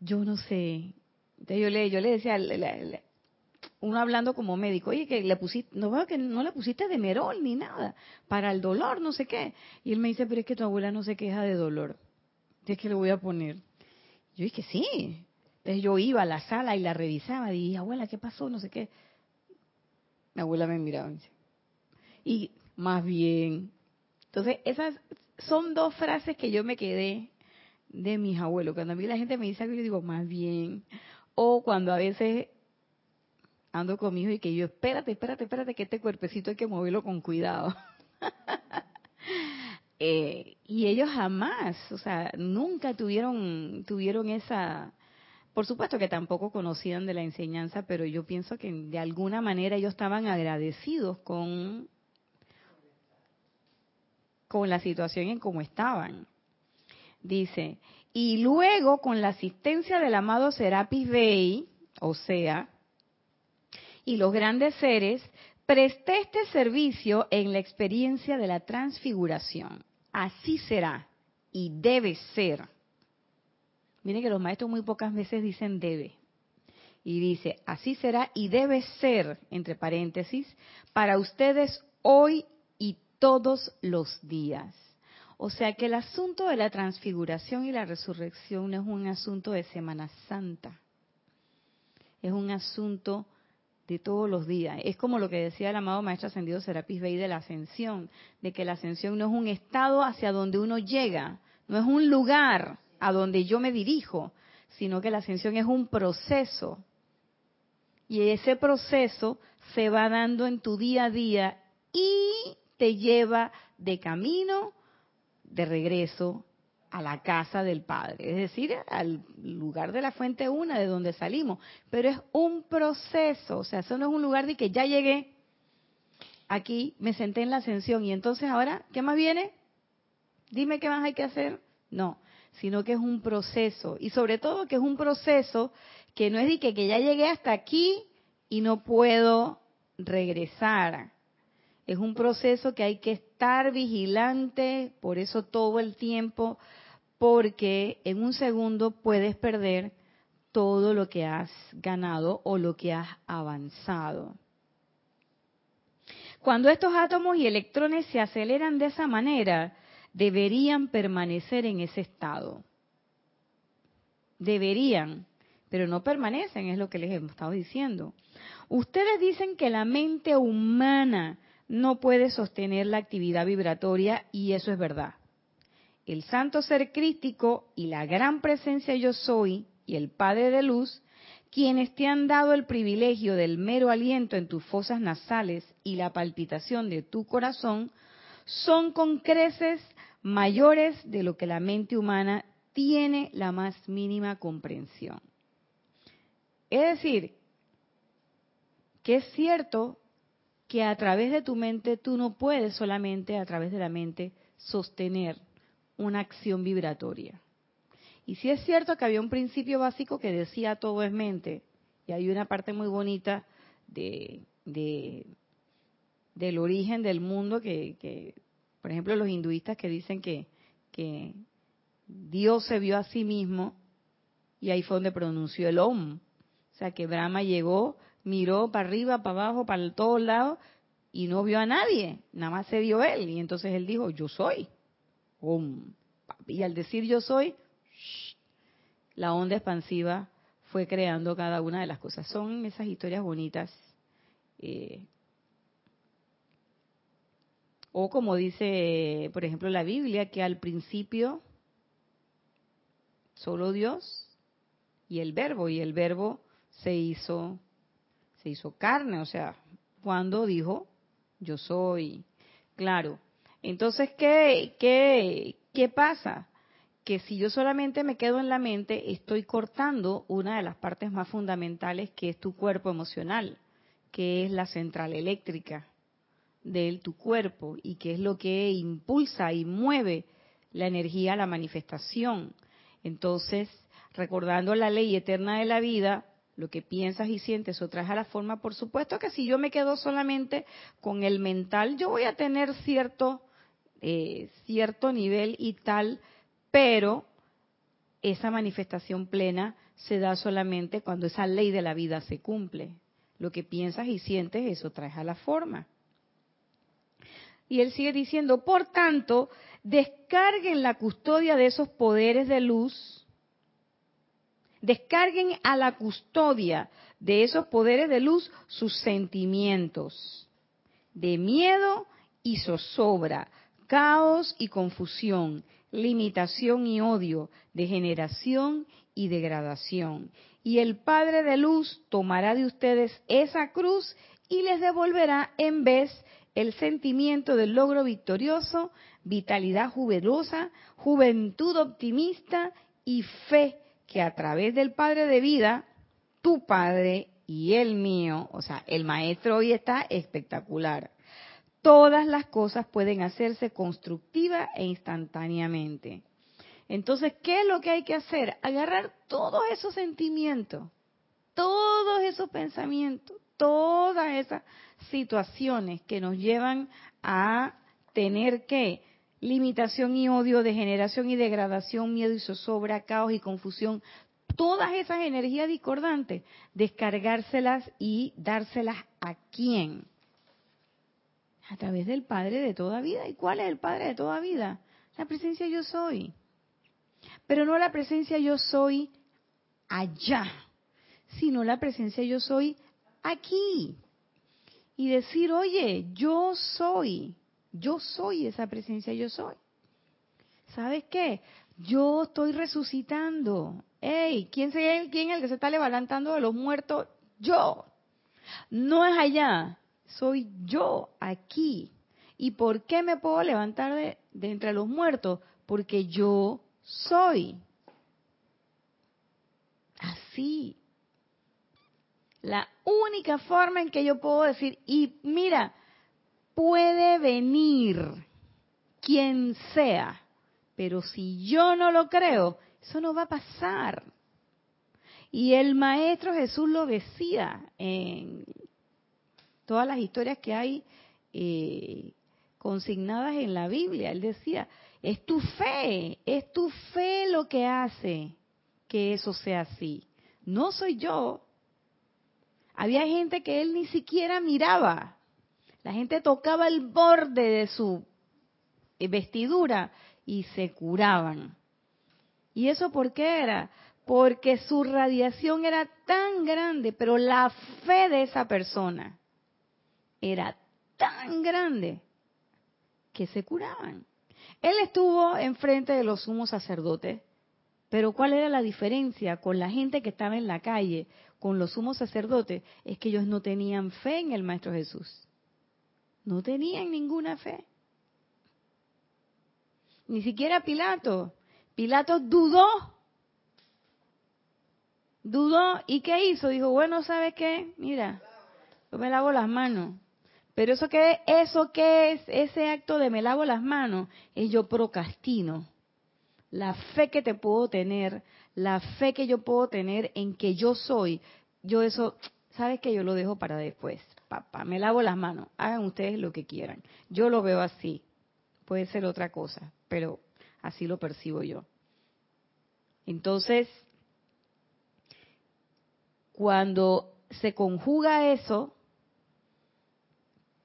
yo no sé. Entonces yo le, yo le decía, uno hablando como médico, oye, que le pusiste, no veo que no le pusiste de merol ni nada, para el dolor, no sé qué. Y él me dice, pero es que tu abuela no se queja de dolor. ¿De qué le voy a poner? Yo dije, sí. Entonces yo iba a la sala y la revisaba, dije, abuela, ¿qué pasó? No sé qué. Mi abuela me miraba y más bien. Entonces, esas son dos frases que yo me quedé de mis abuelos. Cuando a mí la gente me dice algo, yo digo, más bien. O cuando a veces ando con y que yo, espérate, espérate, espérate, que este cuerpecito hay que moverlo con cuidado. eh, y ellos jamás, o sea, nunca tuvieron, tuvieron esa, por supuesto que tampoco conocían de la enseñanza, pero yo pienso que de alguna manera ellos estaban agradecidos con, con la situación en cómo estaban. Dice, y luego con la asistencia del amado Serapis Bey, o sea, y los grandes seres, presté este servicio en la experiencia de la transfiguración. Así será y debe ser. Miren que los maestros muy pocas veces dicen debe. Y dice, así será y debe ser, entre paréntesis, para ustedes hoy todos los días. O sea que el asunto de la transfiguración y la resurrección no es un asunto de Semana Santa. Es un asunto de todos los días. Es como lo que decía el amado Maestro Ascendido Serapis Bey de la ascensión, de que la ascensión no es un estado hacia donde uno llega, no es un lugar a donde yo me dirijo, sino que la ascensión es un proceso. Y ese proceso se va dando en tu día a día y te lleva de camino de regreso a la casa del Padre, es decir, al lugar de la fuente una de donde salimos. Pero es un proceso, o sea, eso no es un lugar de que ya llegué aquí, me senté en la ascensión y entonces ahora, ¿qué más viene? Dime qué más hay que hacer. No, sino que es un proceso y sobre todo que es un proceso que no es de que, que ya llegué hasta aquí y no puedo regresar. Es un proceso que hay que estar vigilante, por eso todo el tiempo, porque en un segundo puedes perder todo lo que has ganado o lo que has avanzado. Cuando estos átomos y electrones se aceleran de esa manera, deberían permanecer en ese estado. Deberían, pero no permanecen, es lo que les hemos estado diciendo. Ustedes dicen que la mente humana no puede sostener la actividad vibratoria y eso es verdad. El santo ser crístico y la gran presencia yo soy y el Padre de luz, quienes te han dado el privilegio del mero aliento en tus fosas nasales y la palpitación de tu corazón, son con creces mayores de lo que la mente humana tiene la más mínima comprensión. Es decir, que es cierto que a través de tu mente tú no puedes solamente a través de la mente sostener una acción vibratoria. Y si es cierto que había un principio básico que decía todo es mente, y hay una parte muy bonita de, del origen del mundo que, por ejemplo, los hinduistas que dicen que, que Dios se vio a sí mismo y ahí fue donde pronunció el Om. O sea que Brahma llegó, miró para arriba, para abajo, para todos lados y no vio a nadie, nada más se vio él. Y entonces él dijo, yo soy. Y al decir yo soy, la onda expansiva fue creando cada una de las cosas. Son esas historias bonitas. Eh, o como dice, por ejemplo, la Biblia, que al principio solo Dios y el verbo, y el verbo se hizo, hizo carne, o sea, cuando dijo, yo soy. Claro. Entonces, ¿qué, qué, qué pasa? Que si yo solamente me quedo en la mente, estoy cortando una de las partes más fundamentales que es tu cuerpo emocional, que es la central eléctrica de tu cuerpo y que es lo que impulsa y mueve la energía a la manifestación. Entonces, recordando la ley eterna de la vida, lo que piensas y sientes o traes a la forma, por supuesto que si yo me quedo solamente con el mental, yo voy a tener cierto, eh, cierto nivel y tal, pero esa manifestación plena se da solamente cuando esa ley de la vida se cumple. Lo que piensas y sientes, eso traes a la forma. Y él sigue diciendo, por tanto, descarguen la custodia de esos poderes de luz, descarguen a la custodia de esos poderes de luz sus sentimientos de miedo y zozobra, caos y confusión, limitación y odio, degeneración y degradación. Y el Padre de Luz tomará de ustedes esa cruz y les devolverá en vez el sentimiento del logro victorioso, vitalidad jubilosa, juventud optimista y fe que a través del Padre de vida, tu Padre y el mío, o sea, el Maestro hoy está espectacular. Todas las cosas pueden hacerse constructiva e instantáneamente. Entonces, ¿qué es lo que hay que hacer? Agarrar todos esos sentimientos, todos esos pensamientos, todas esas situaciones que nos llevan a tener que limitación y odio, degeneración y degradación, miedo y zozobra, caos y confusión, todas esas energías discordantes, descargárselas y dárselas a quién? A través del Padre de toda vida. ¿Y cuál es el Padre de toda vida? La presencia yo soy. Pero no la presencia yo soy allá, sino la presencia yo soy aquí y decir, oye, yo soy, yo soy esa presencia, yo soy. ¿Sabes qué? Yo estoy resucitando. Ey, ¿quién, ¿quién es el que se está levantando de los muertos? Yo. No es allá, soy yo aquí. ¿Y por qué me puedo levantar de entre los muertos? Porque yo soy. Así. La única forma en que yo puedo decir, y mira, puede venir quien sea, pero si yo no lo creo, eso no va a pasar. Y el Maestro Jesús lo decía en todas las historias que hay eh, consignadas en la Biblia. Él decía, es tu fe, es tu fe lo que hace que eso sea así. No soy yo, había gente que él ni siquiera miraba. La gente tocaba el borde de su eh, vestidura y se curaban. ¿Y eso por qué era? Porque su radiación era tan grande, pero la fe de esa persona era tan grande que se curaban. Él estuvo enfrente de los sumos sacerdotes, pero ¿cuál era la diferencia con la gente que estaba en la calle con los sumos sacerdotes es que ellos no tenían fe en el Maestro Jesús. No tenían ninguna fe. Ni siquiera Pilato. Pilato dudó. Dudó y ¿qué hizo? Dijo, bueno, ¿sabes qué? Mira, yo me lavo las manos. Pero eso que eso que es ese acto de me lavo las manos es yo procrastino. La fe que te puedo tener la fe que yo puedo tener en que yo soy, yo eso, sabes que yo lo dejo para después. Papá, me lavo las manos, hagan ustedes lo que quieran. Yo lo veo así, puede ser otra cosa, pero así lo percibo yo. Entonces, cuando se conjuga eso,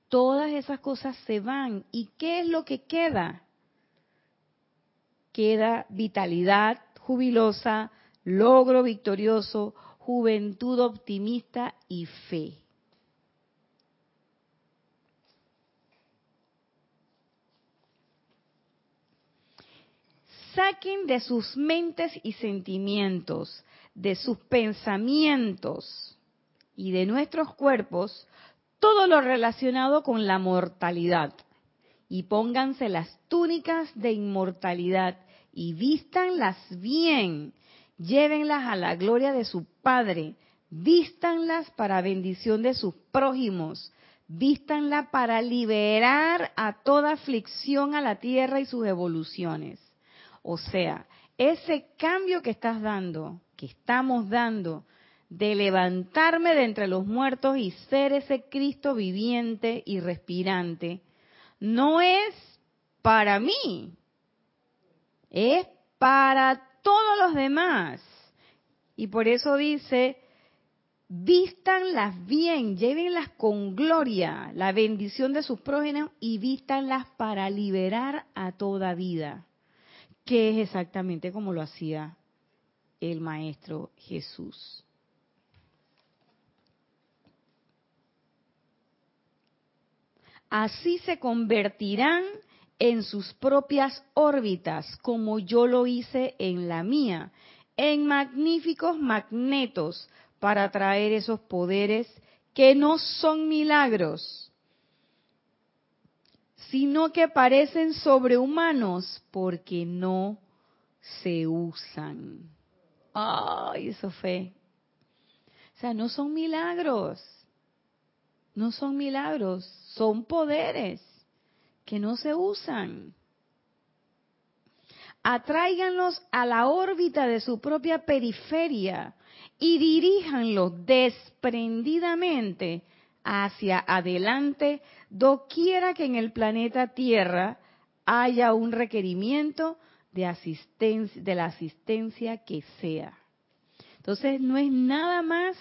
todas esas cosas se van. ¿Y qué es lo que queda? Queda vitalidad jubilosa, logro victorioso, juventud optimista y fe. Saquen de sus mentes y sentimientos, de sus pensamientos y de nuestros cuerpos todo lo relacionado con la mortalidad. Y pónganse las túnicas de inmortalidad y vístanlas bien, llévenlas a la gloria de su Padre, vístanlas para bendición de sus prójimos, vístanlas para liberar a toda aflicción a la tierra y sus evoluciones. O sea, ese cambio que estás dando, que estamos dando, de levantarme de entre los muertos y ser ese Cristo viviente y respirante, no es para mí, es para todos los demás. Y por eso dice, vístanlas bien, llévenlas con gloria, la bendición de sus prógenes y vístanlas para liberar a toda vida, que es exactamente como lo hacía el Maestro Jesús. así se convertirán en sus propias órbitas, como yo lo hice en la mía, en magníficos magnetos para traer esos poderes que no son milagros, sino que parecen sobrehumanos porque no se usan. Ay, eso fue. O sea, no son milagros no son milagros, son poderes que no se usan. Atráiganlos a la órbita de su propia periferia y diríjanlos desprendidamente hacia adelante, doquiera que en el planeta Tierra haya un requerimiento de, asistencia, de la asistencia que sea. Entonces no es nada más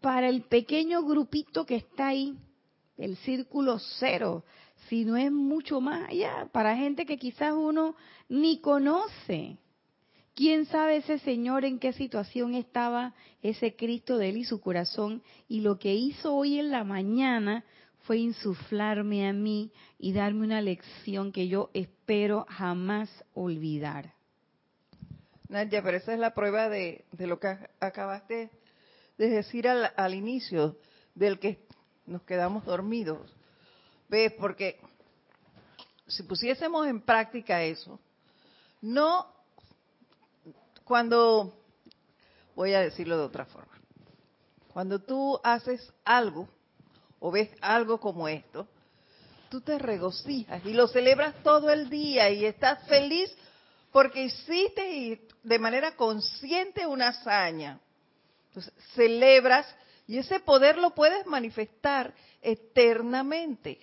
para el pequeño grupito que está ahí, el círculo cero, si no es mucho más allá, para gente que quizás uno ni conoce. ¿Quién sabe ese Señor en qué situación estaba ese Cristo de él y su corazón? Y lo que hizo hoy en la mañana fue insuflarme a mí y darme una lección que yo espero jamás olvidar. Nadia, pero esa es la prueba de, lo que acabaste de decir al, inicio del que nos quedamos dormidos. ¿Ves? Porque si pusiésemos en práctica eso, no cuando, voy a decirlo de otra forma, cuando tú haces algo o ves algo como esto, tú te regocijas y lo celebras todo el día y estás feliz porque hiciste de manera consciente una hazaña. Entonces, celebras y ese poder lo puedes manifestar eternamente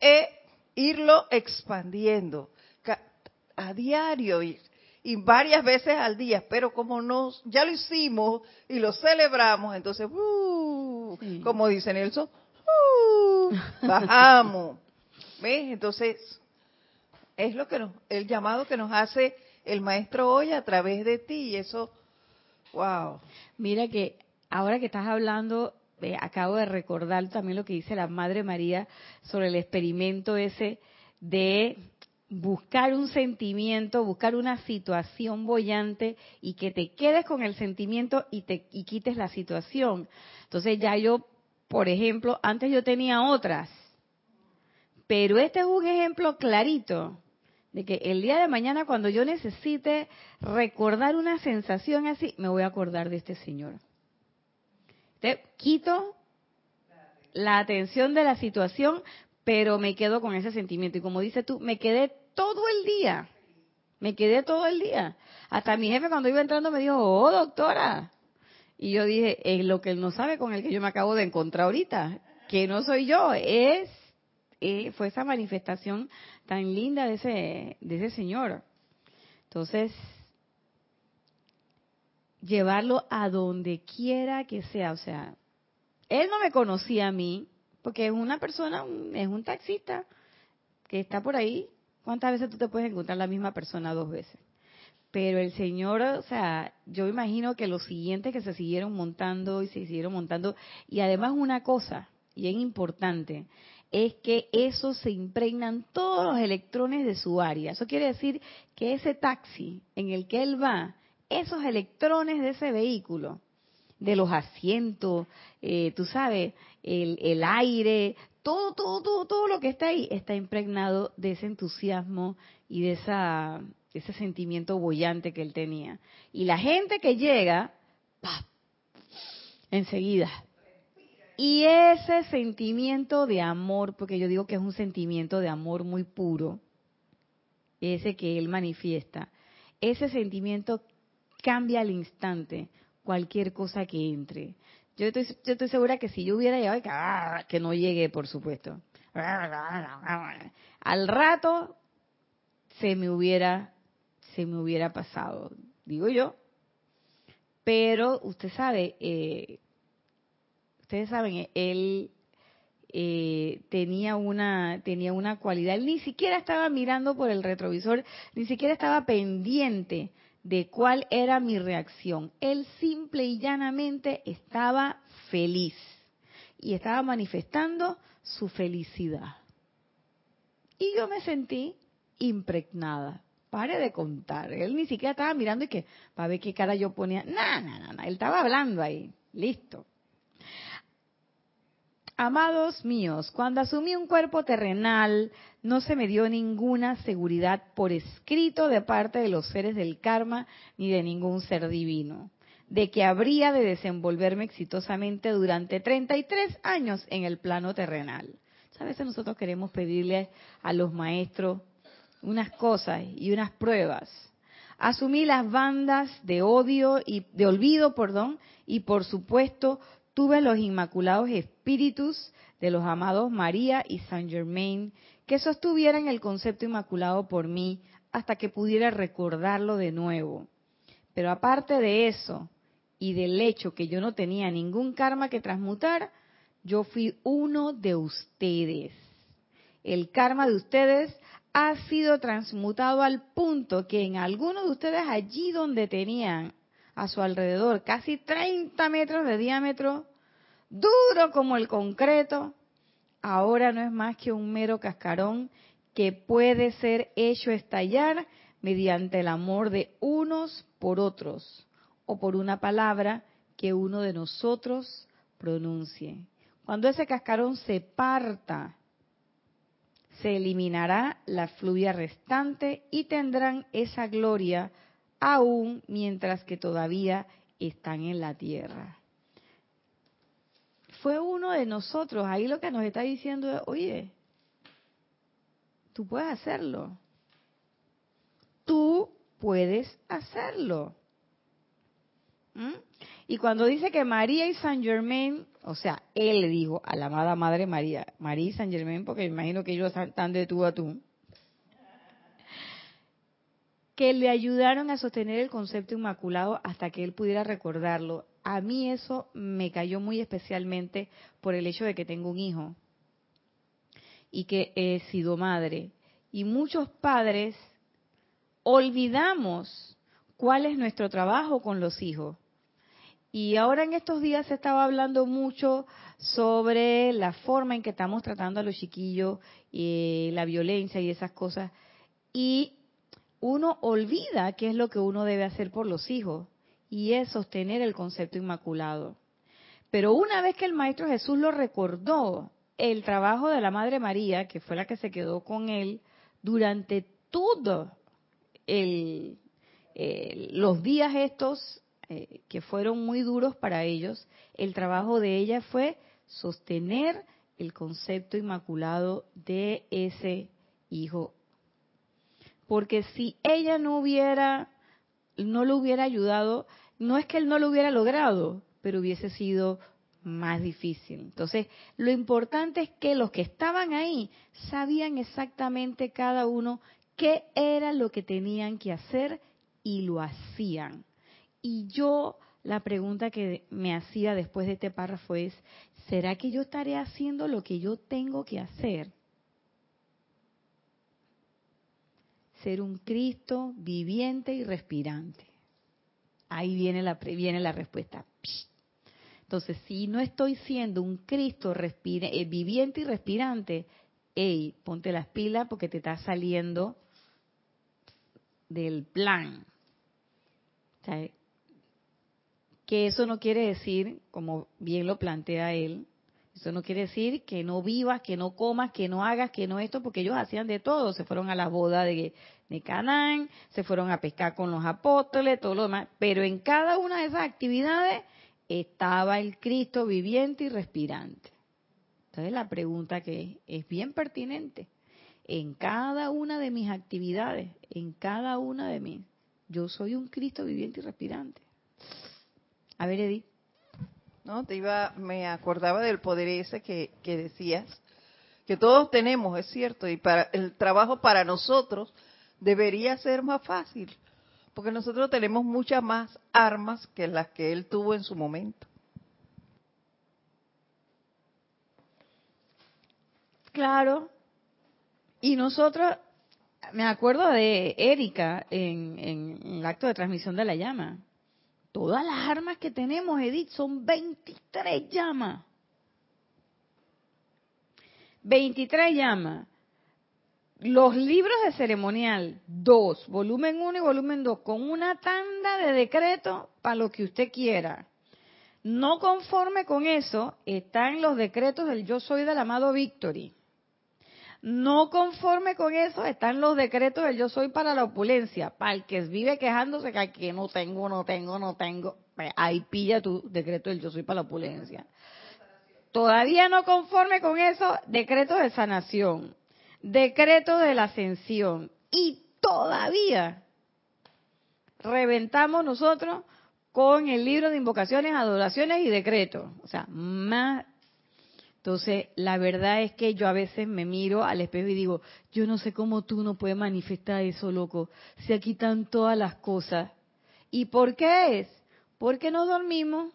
e irlo expandiendo a diario y, varias veces al día, pero como nos ya lo hicimos y lo celebramos, entonces, uh, como dice Nelson, uh, bajamos. ¿Ves? Entonces, es lo que nos, el llamado que nos hace el maestro hoy a través de ti y eso Wow. Mira que ahora que estás hablando, acabo de recordar también lo que dice la Madre María sobre el experimento ese de buscar un sentimiento, buscar una situación bollante y que te quedes con el sentimiento y te y quites la situación. Entonces ya yo, por ejemplo, antes yo tenía otras, pero este es un ejemplo clarito de que el día de mañana cuando yo necesite recordar una sensación así, me voy a acordar de este Señor. Te quito la atención de la situación, pero me quedo con ese sentimiento. Y como dices tú, me quedé todo el día. Me quedé todo el día. Hasta mi jefe cuando iba entrando me dijo, oh doctora. Y yo dije, es lo que él no sabe con el que yo me acabo de encontrar ahorita, que no soy yo, es eh, fue esa manifestación tan linda de ese, de ese Señor. Entonces, llevarlo a donde quiera que sea. O sea, él no me conocía a mí, porque es una persona, es un taxista que está por ahí. ¿Cuántas veces tú te puedes encontrar la misma persona dos veces? Pero el Señor, o sea, yo imagino que los siguientes que se siguieron montando y se siguieron montando, y además una cosa, y es importante, es que eso se impregnan todos los electrones de su área. Eso quiere decir que ese taxi en el que él va, esos electrones de ese vehículo, de los asientos, eh, tú sabes, el, el aire, todo, todo, todo, todo lo que está ahí está impregnado de ese entusiasmo y de esa ese sentimiento bollante que él tenía. Y la gente que llega, ¡pap! enseguida. Y ese sentimiento de amor, porque yo digo que es un sentimiento de amor muy puro, ese que él manifiesta, ese sentimiento cambia al instante cualquier cosa que entre. Yo estoy, yo estoy segura que si yo hubiera llegado, que, que no llegué, por supuesto, al rato se me hubiera se me hubiera pasado, digo yo. Pero usted sabe, eh, ustedes saben, él eh, tenía una tenía una cualidad. Él ni siquiera estaba mirando por el retrovisor, ni siquiera estaba pendiente de cuál era mi reacción. Él simple y llanamente estaba feliz y estaba manifestando su felicidad. Y yo me sentí impregnada pare de contar. Él ni siquiera estaba mirando y que, para ver qué cara yo ponía. No, no, no, él estaba hablando ahí. Listo. Amados míos, cuando asumí un cuerpo terrenal, no se me dio ninguna seguridad por escrito de parte de los seres del karma ni de ningún ser divino, de que habría de desenvolverme exitosamente durante 33 años en el plano terrenal. A veces nosotros queremos pedirle a los maestros unas cosas y unas pruebas. Asumí las bandas de odio y de olvido, perdón, y por supuesto tuve los inmaculados espíritus de los amados María y Saint Germain que sostuvieran el concepto inmaculado por mí hasta que pudiera recordarlo de nuevo. Pero aparte de eso y del hecho que yo no tenía ningún karma que transmutar, yo fui uno de ustedes. El karma de ustedes ha sido transmutado al punto que en algunos de ustedes allí donde tenían a su alrededor casi 30 metros de diámetro, duro como el concreto, ahora no es más que un mero cascarón que puede ser hecho estallar mediante el amor de unos por otros o por una palabra que uno de nosotros pronuncie. Cuando ese cascarón se parta se eliminará la fluvia restante y tendrán esa gloria aún mientras que todavía están en la tierra. Fue uno de nosotros, ahí lo que nos está diciendo es, oye, tú puedes hacerlo. Tú puedes hacerlo. ¿Mm? Y cuando dice que María y San Germain, o sea, él le dijo a la amada Madre María, María San Germain, porque imagino que ellos están de tú a tú, que le ayudaron a sostener el concepto inmaculado hasta que él pudiera recordarlo. A mí eso me cayó muy especialmente por el hecho de que tengo un hijo y que he sido madre. Y muchos padres olvidamos cuál es nuestro trabajo con los hijos. Y ahora en estos días se estaba hablando mucho sobre la forma en que estamos tratando a los chiquillos, y la violencia y esas cosas. Y uno olvida qué es lo que uno debe hacer por los hijos, y es sostener el concepto inmaculado. Pero una vez que el Maestro Jesús lo recordó, el trabajo de la Madre María, que fue la que se quedó con él durante todos los días estos eh, que fueron muy duros para ellos, el trabajo de ella fue sostener el concepto inmaculado de ese hijo. Porque si ella no hubiera, no lo hubiera ayudado, no es que él no lo hubiera logrado, pero hubiese sido más difícil. Entonces, lo importante es que los que estaban ahí sabían exactamente cada uno qué era lo que tenían que hacer y lo hacían Y yo, la pregunta que me hacía después de este párrafo es, ¿será que yo estaré haciendo lo que yo tengo que hacer? Ser un Cristo viviente y respirante. Ahí viene la, viene la respuesta. Entonces, si no estoy siendo un Cristo eh, viviente y respirante, hey, ponte las pilas porque te está saliendo del plan. Que eso no quiere decir, como bien lo plantea él, eso no quiere decir que no vivas, que no comas, que no hagas, que no esto, porque ellos hacían de todo. Se fueron a la boda de, de Canaán, se fueron a pescar con los apóstoles, todo lo demás. Pero en cada una de esas actividades estaba el Cristo viviente y respirante. Entonces la pregunta que es bien pertinente. En cada una de mis actividades, en cada una de mis, yo soy un Cristo viviente y respirante. A ver, Edith. No, te iba, me acordaba del poder ese que, que decías, que todos tenemos, es cierto, y para el trabajo para nosotros debería ser más fácil, porque nosotros tenemos muchas más armas que las que él tuvo en su momento. Claro. Y nosotros, me acuerdo de Erika en, en el acto de transmisión de la llama. Todas las armas que tenemos, Edith, son 23 llamas. 23 llamas. Los libros de ceremonial, dos, volumen 1 y volumen 2, con una tanda de decretos para lo que usted quiera. No conforme con eso, están los decretos del yo soy del amado Victory. No conforme con eso están los decretos del yo soy para la opulencia. Para el que vive quejándose que no tengo, no tengo, no tengo. Ahí pilla tu decreto del yo soy para la opulencia. Todavía no conforme con eso, decreto de sanación, decreto de la ascensión. Y todavía reventamos nosotros con el libro de invocaciones, adoraciones y decretos. O sea, más entonces, la verdad es que yo a veces me miro al espejo y digo, yo no sé cómo tú no puedes manifestar eso, loco, si aquí están todas las cosas. ¿Y por qué es? Porque nos dormimos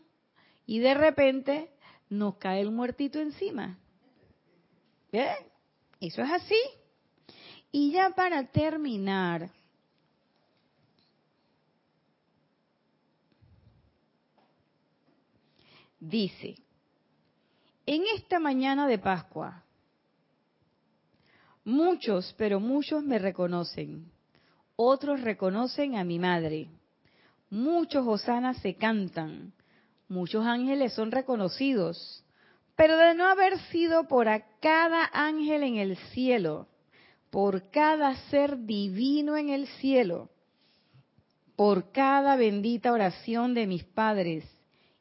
y de repente nos cae el muertito encima. ¿Bien? Eso es así. Y ya para terminar, dice, en esta mañana de Pascua, muchos, pero muchos me reconocen. Otros reconocen a mi madre. Muchos hosanas se cantan. Muchos ángeles son reconocidos. Pero de no haber sido por cada ángel en el cielo, por cada ser divino en el cielo, por cada bendita oración de mis padres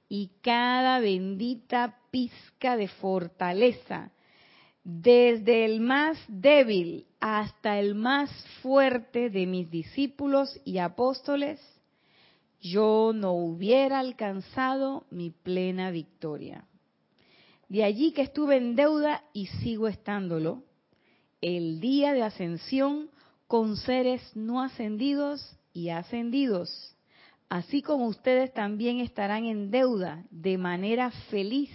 y cada bendita pizca de fortaleza, desde el más débil hasta el más fuerte de mis discípulos y apóstoles, yo no hubiera alcanzado mi plena victoria. De allí que estuve en deuda y sigo estándolo, el día de ascensión con seres no ascendidos y ascendidos así como ustedes también estarán en deuda de manera feliz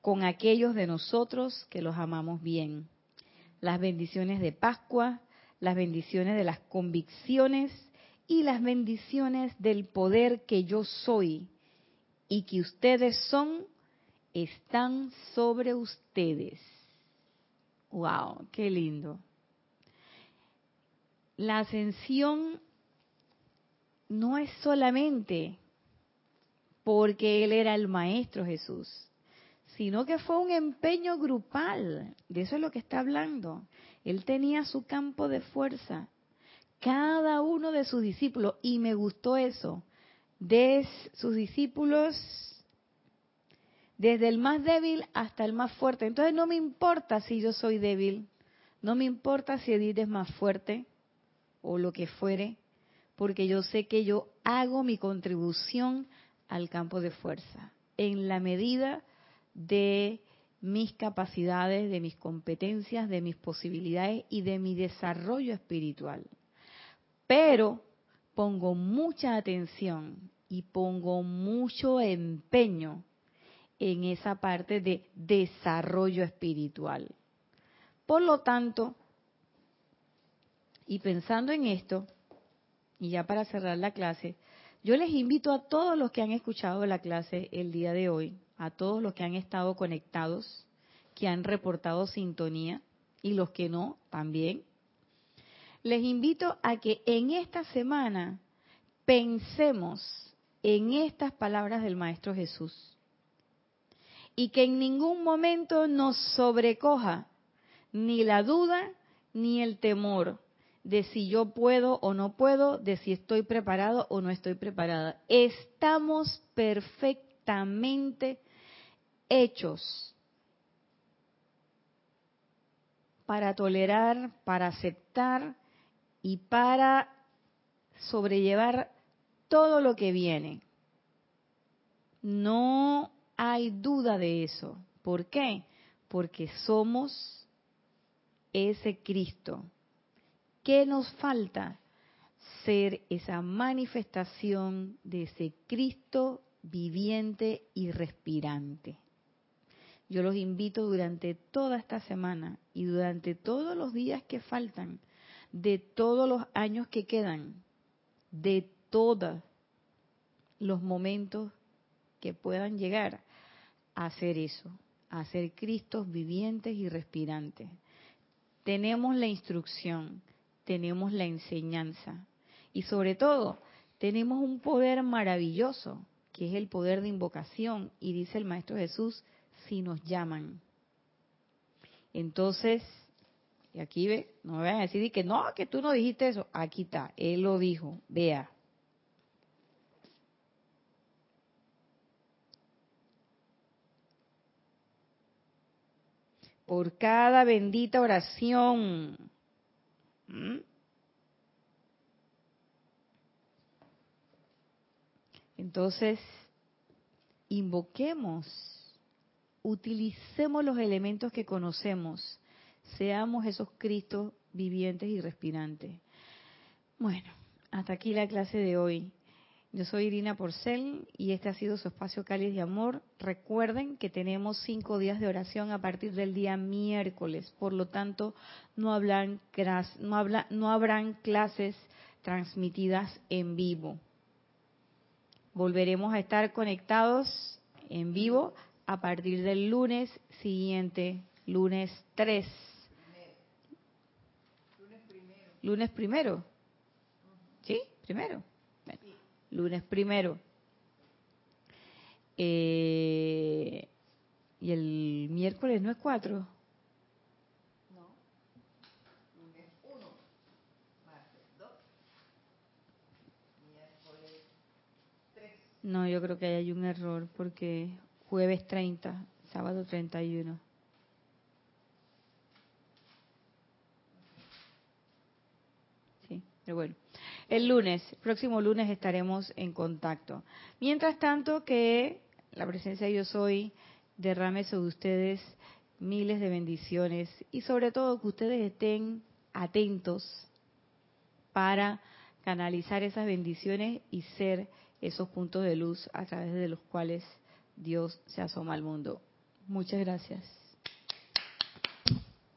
con aquellos de nosotros que los amamos bien. Las bendiciones de Pascua, las bendiciones de las convicciones y las bendiciones del poder que yo soy y que ustedes son, están sobre ustedes. ¡Wow! ¡Qué lindo! La ascensión no es solamente porque Él era el Maestro Jesús, sino que fue un empeño grupal. De eso es lo que está hablando. Él tenía su campo de fuerza. Cada uno de sus discípulos, y me gustó eso, de sus discípulos, desde el más débil hasta el más fuerte. Entonces no me importa si yo soy débil, no me importa si Edith es más fuerte o lo que fuere, porque yo sé que yo hago mi contribución al campo de fuerza en la medida de mis capacidades, de mis competencias, de mis posibilidades y de mi desarrollo espiritual. Pero pongo mucha atención y pongo mucho empeño en esa parte de desarrollo espiritual. Por lo tanto, y pensando en esto, y ya para cerrar la clase, yo les invito a todos los que han escuchado la clase el día de hoy, a todos los que han estado conectados, que han reportado sintonía, y los que no, también. Les invito a que en esta semana pensemos en estas palabras del Maestro Jesús y que en ningún momento nos sobrecoja ni la duda ni el temor de si yo puedo o no puedo, de si estoy preparado o no estoy preparada. Estamos perfectamente hechos para tolerar, para aceptar y para sobrellevar todo lo que viene. No hay duda de eso. ¿Por qué? Porque somos ese Cristo. ¿Qué nos falta? Ser esa manifestación de ese Cristo viviente y respirante. Yo los invito durante toda esta semana y durante todos los días que faltan, de todos los años que quedan, de todos los momentos que puedan llegar a hacer eso, a ser Cristos vivientes y respirantes. Tenemos la instrucción, tenemos la enseñanza y sobre todo tenemos un poder maravilloso, que es el poder de invocación. Y dice el Maestro Jesús, si nos llaman. Entonces, y aquí ve, no me vayan a decir que no, que tú no dijiste eso. Aquí está, él lo dijo, vea. Por cada bendita oración. Entonces, invoquemos utilicemos los elementos que conocemos, seamos esos Cristos vivientes y respirantes. Bueno, hasta aquí la clase de hoy. Yo soy Irina Porcel y este ha sido su espacio cáliz de amor. Recuerden que tenemos cinco días de oración a partir del día miércoles, por lo tanto no, hablan, no, habla, no habrán clases transmitidas en vivo. Volveremos a estar conectados en vivo a partir del lunes siguiente, lunes 3. Lunes primero. ¿Sí? Primero. Lunes primero. Eh, y el miércoles no es 4. No. Lunes 1. Martes 2. Miércoles 3. No, yo creo que hay un error porque jueves 30, sábado 31. Sí, pero bueno. El lunes, próximo lunes estaremos en contacto. Mientras tanto, que la presencia de Yo Soy derrame sobre ustedes miles de bendiciones y sobre todo que ustedes estén atentos para canalizar esas bendiciones y ser esos puntos de luz a través de los cuales Dios se asoma al mundo. Muchas gracias.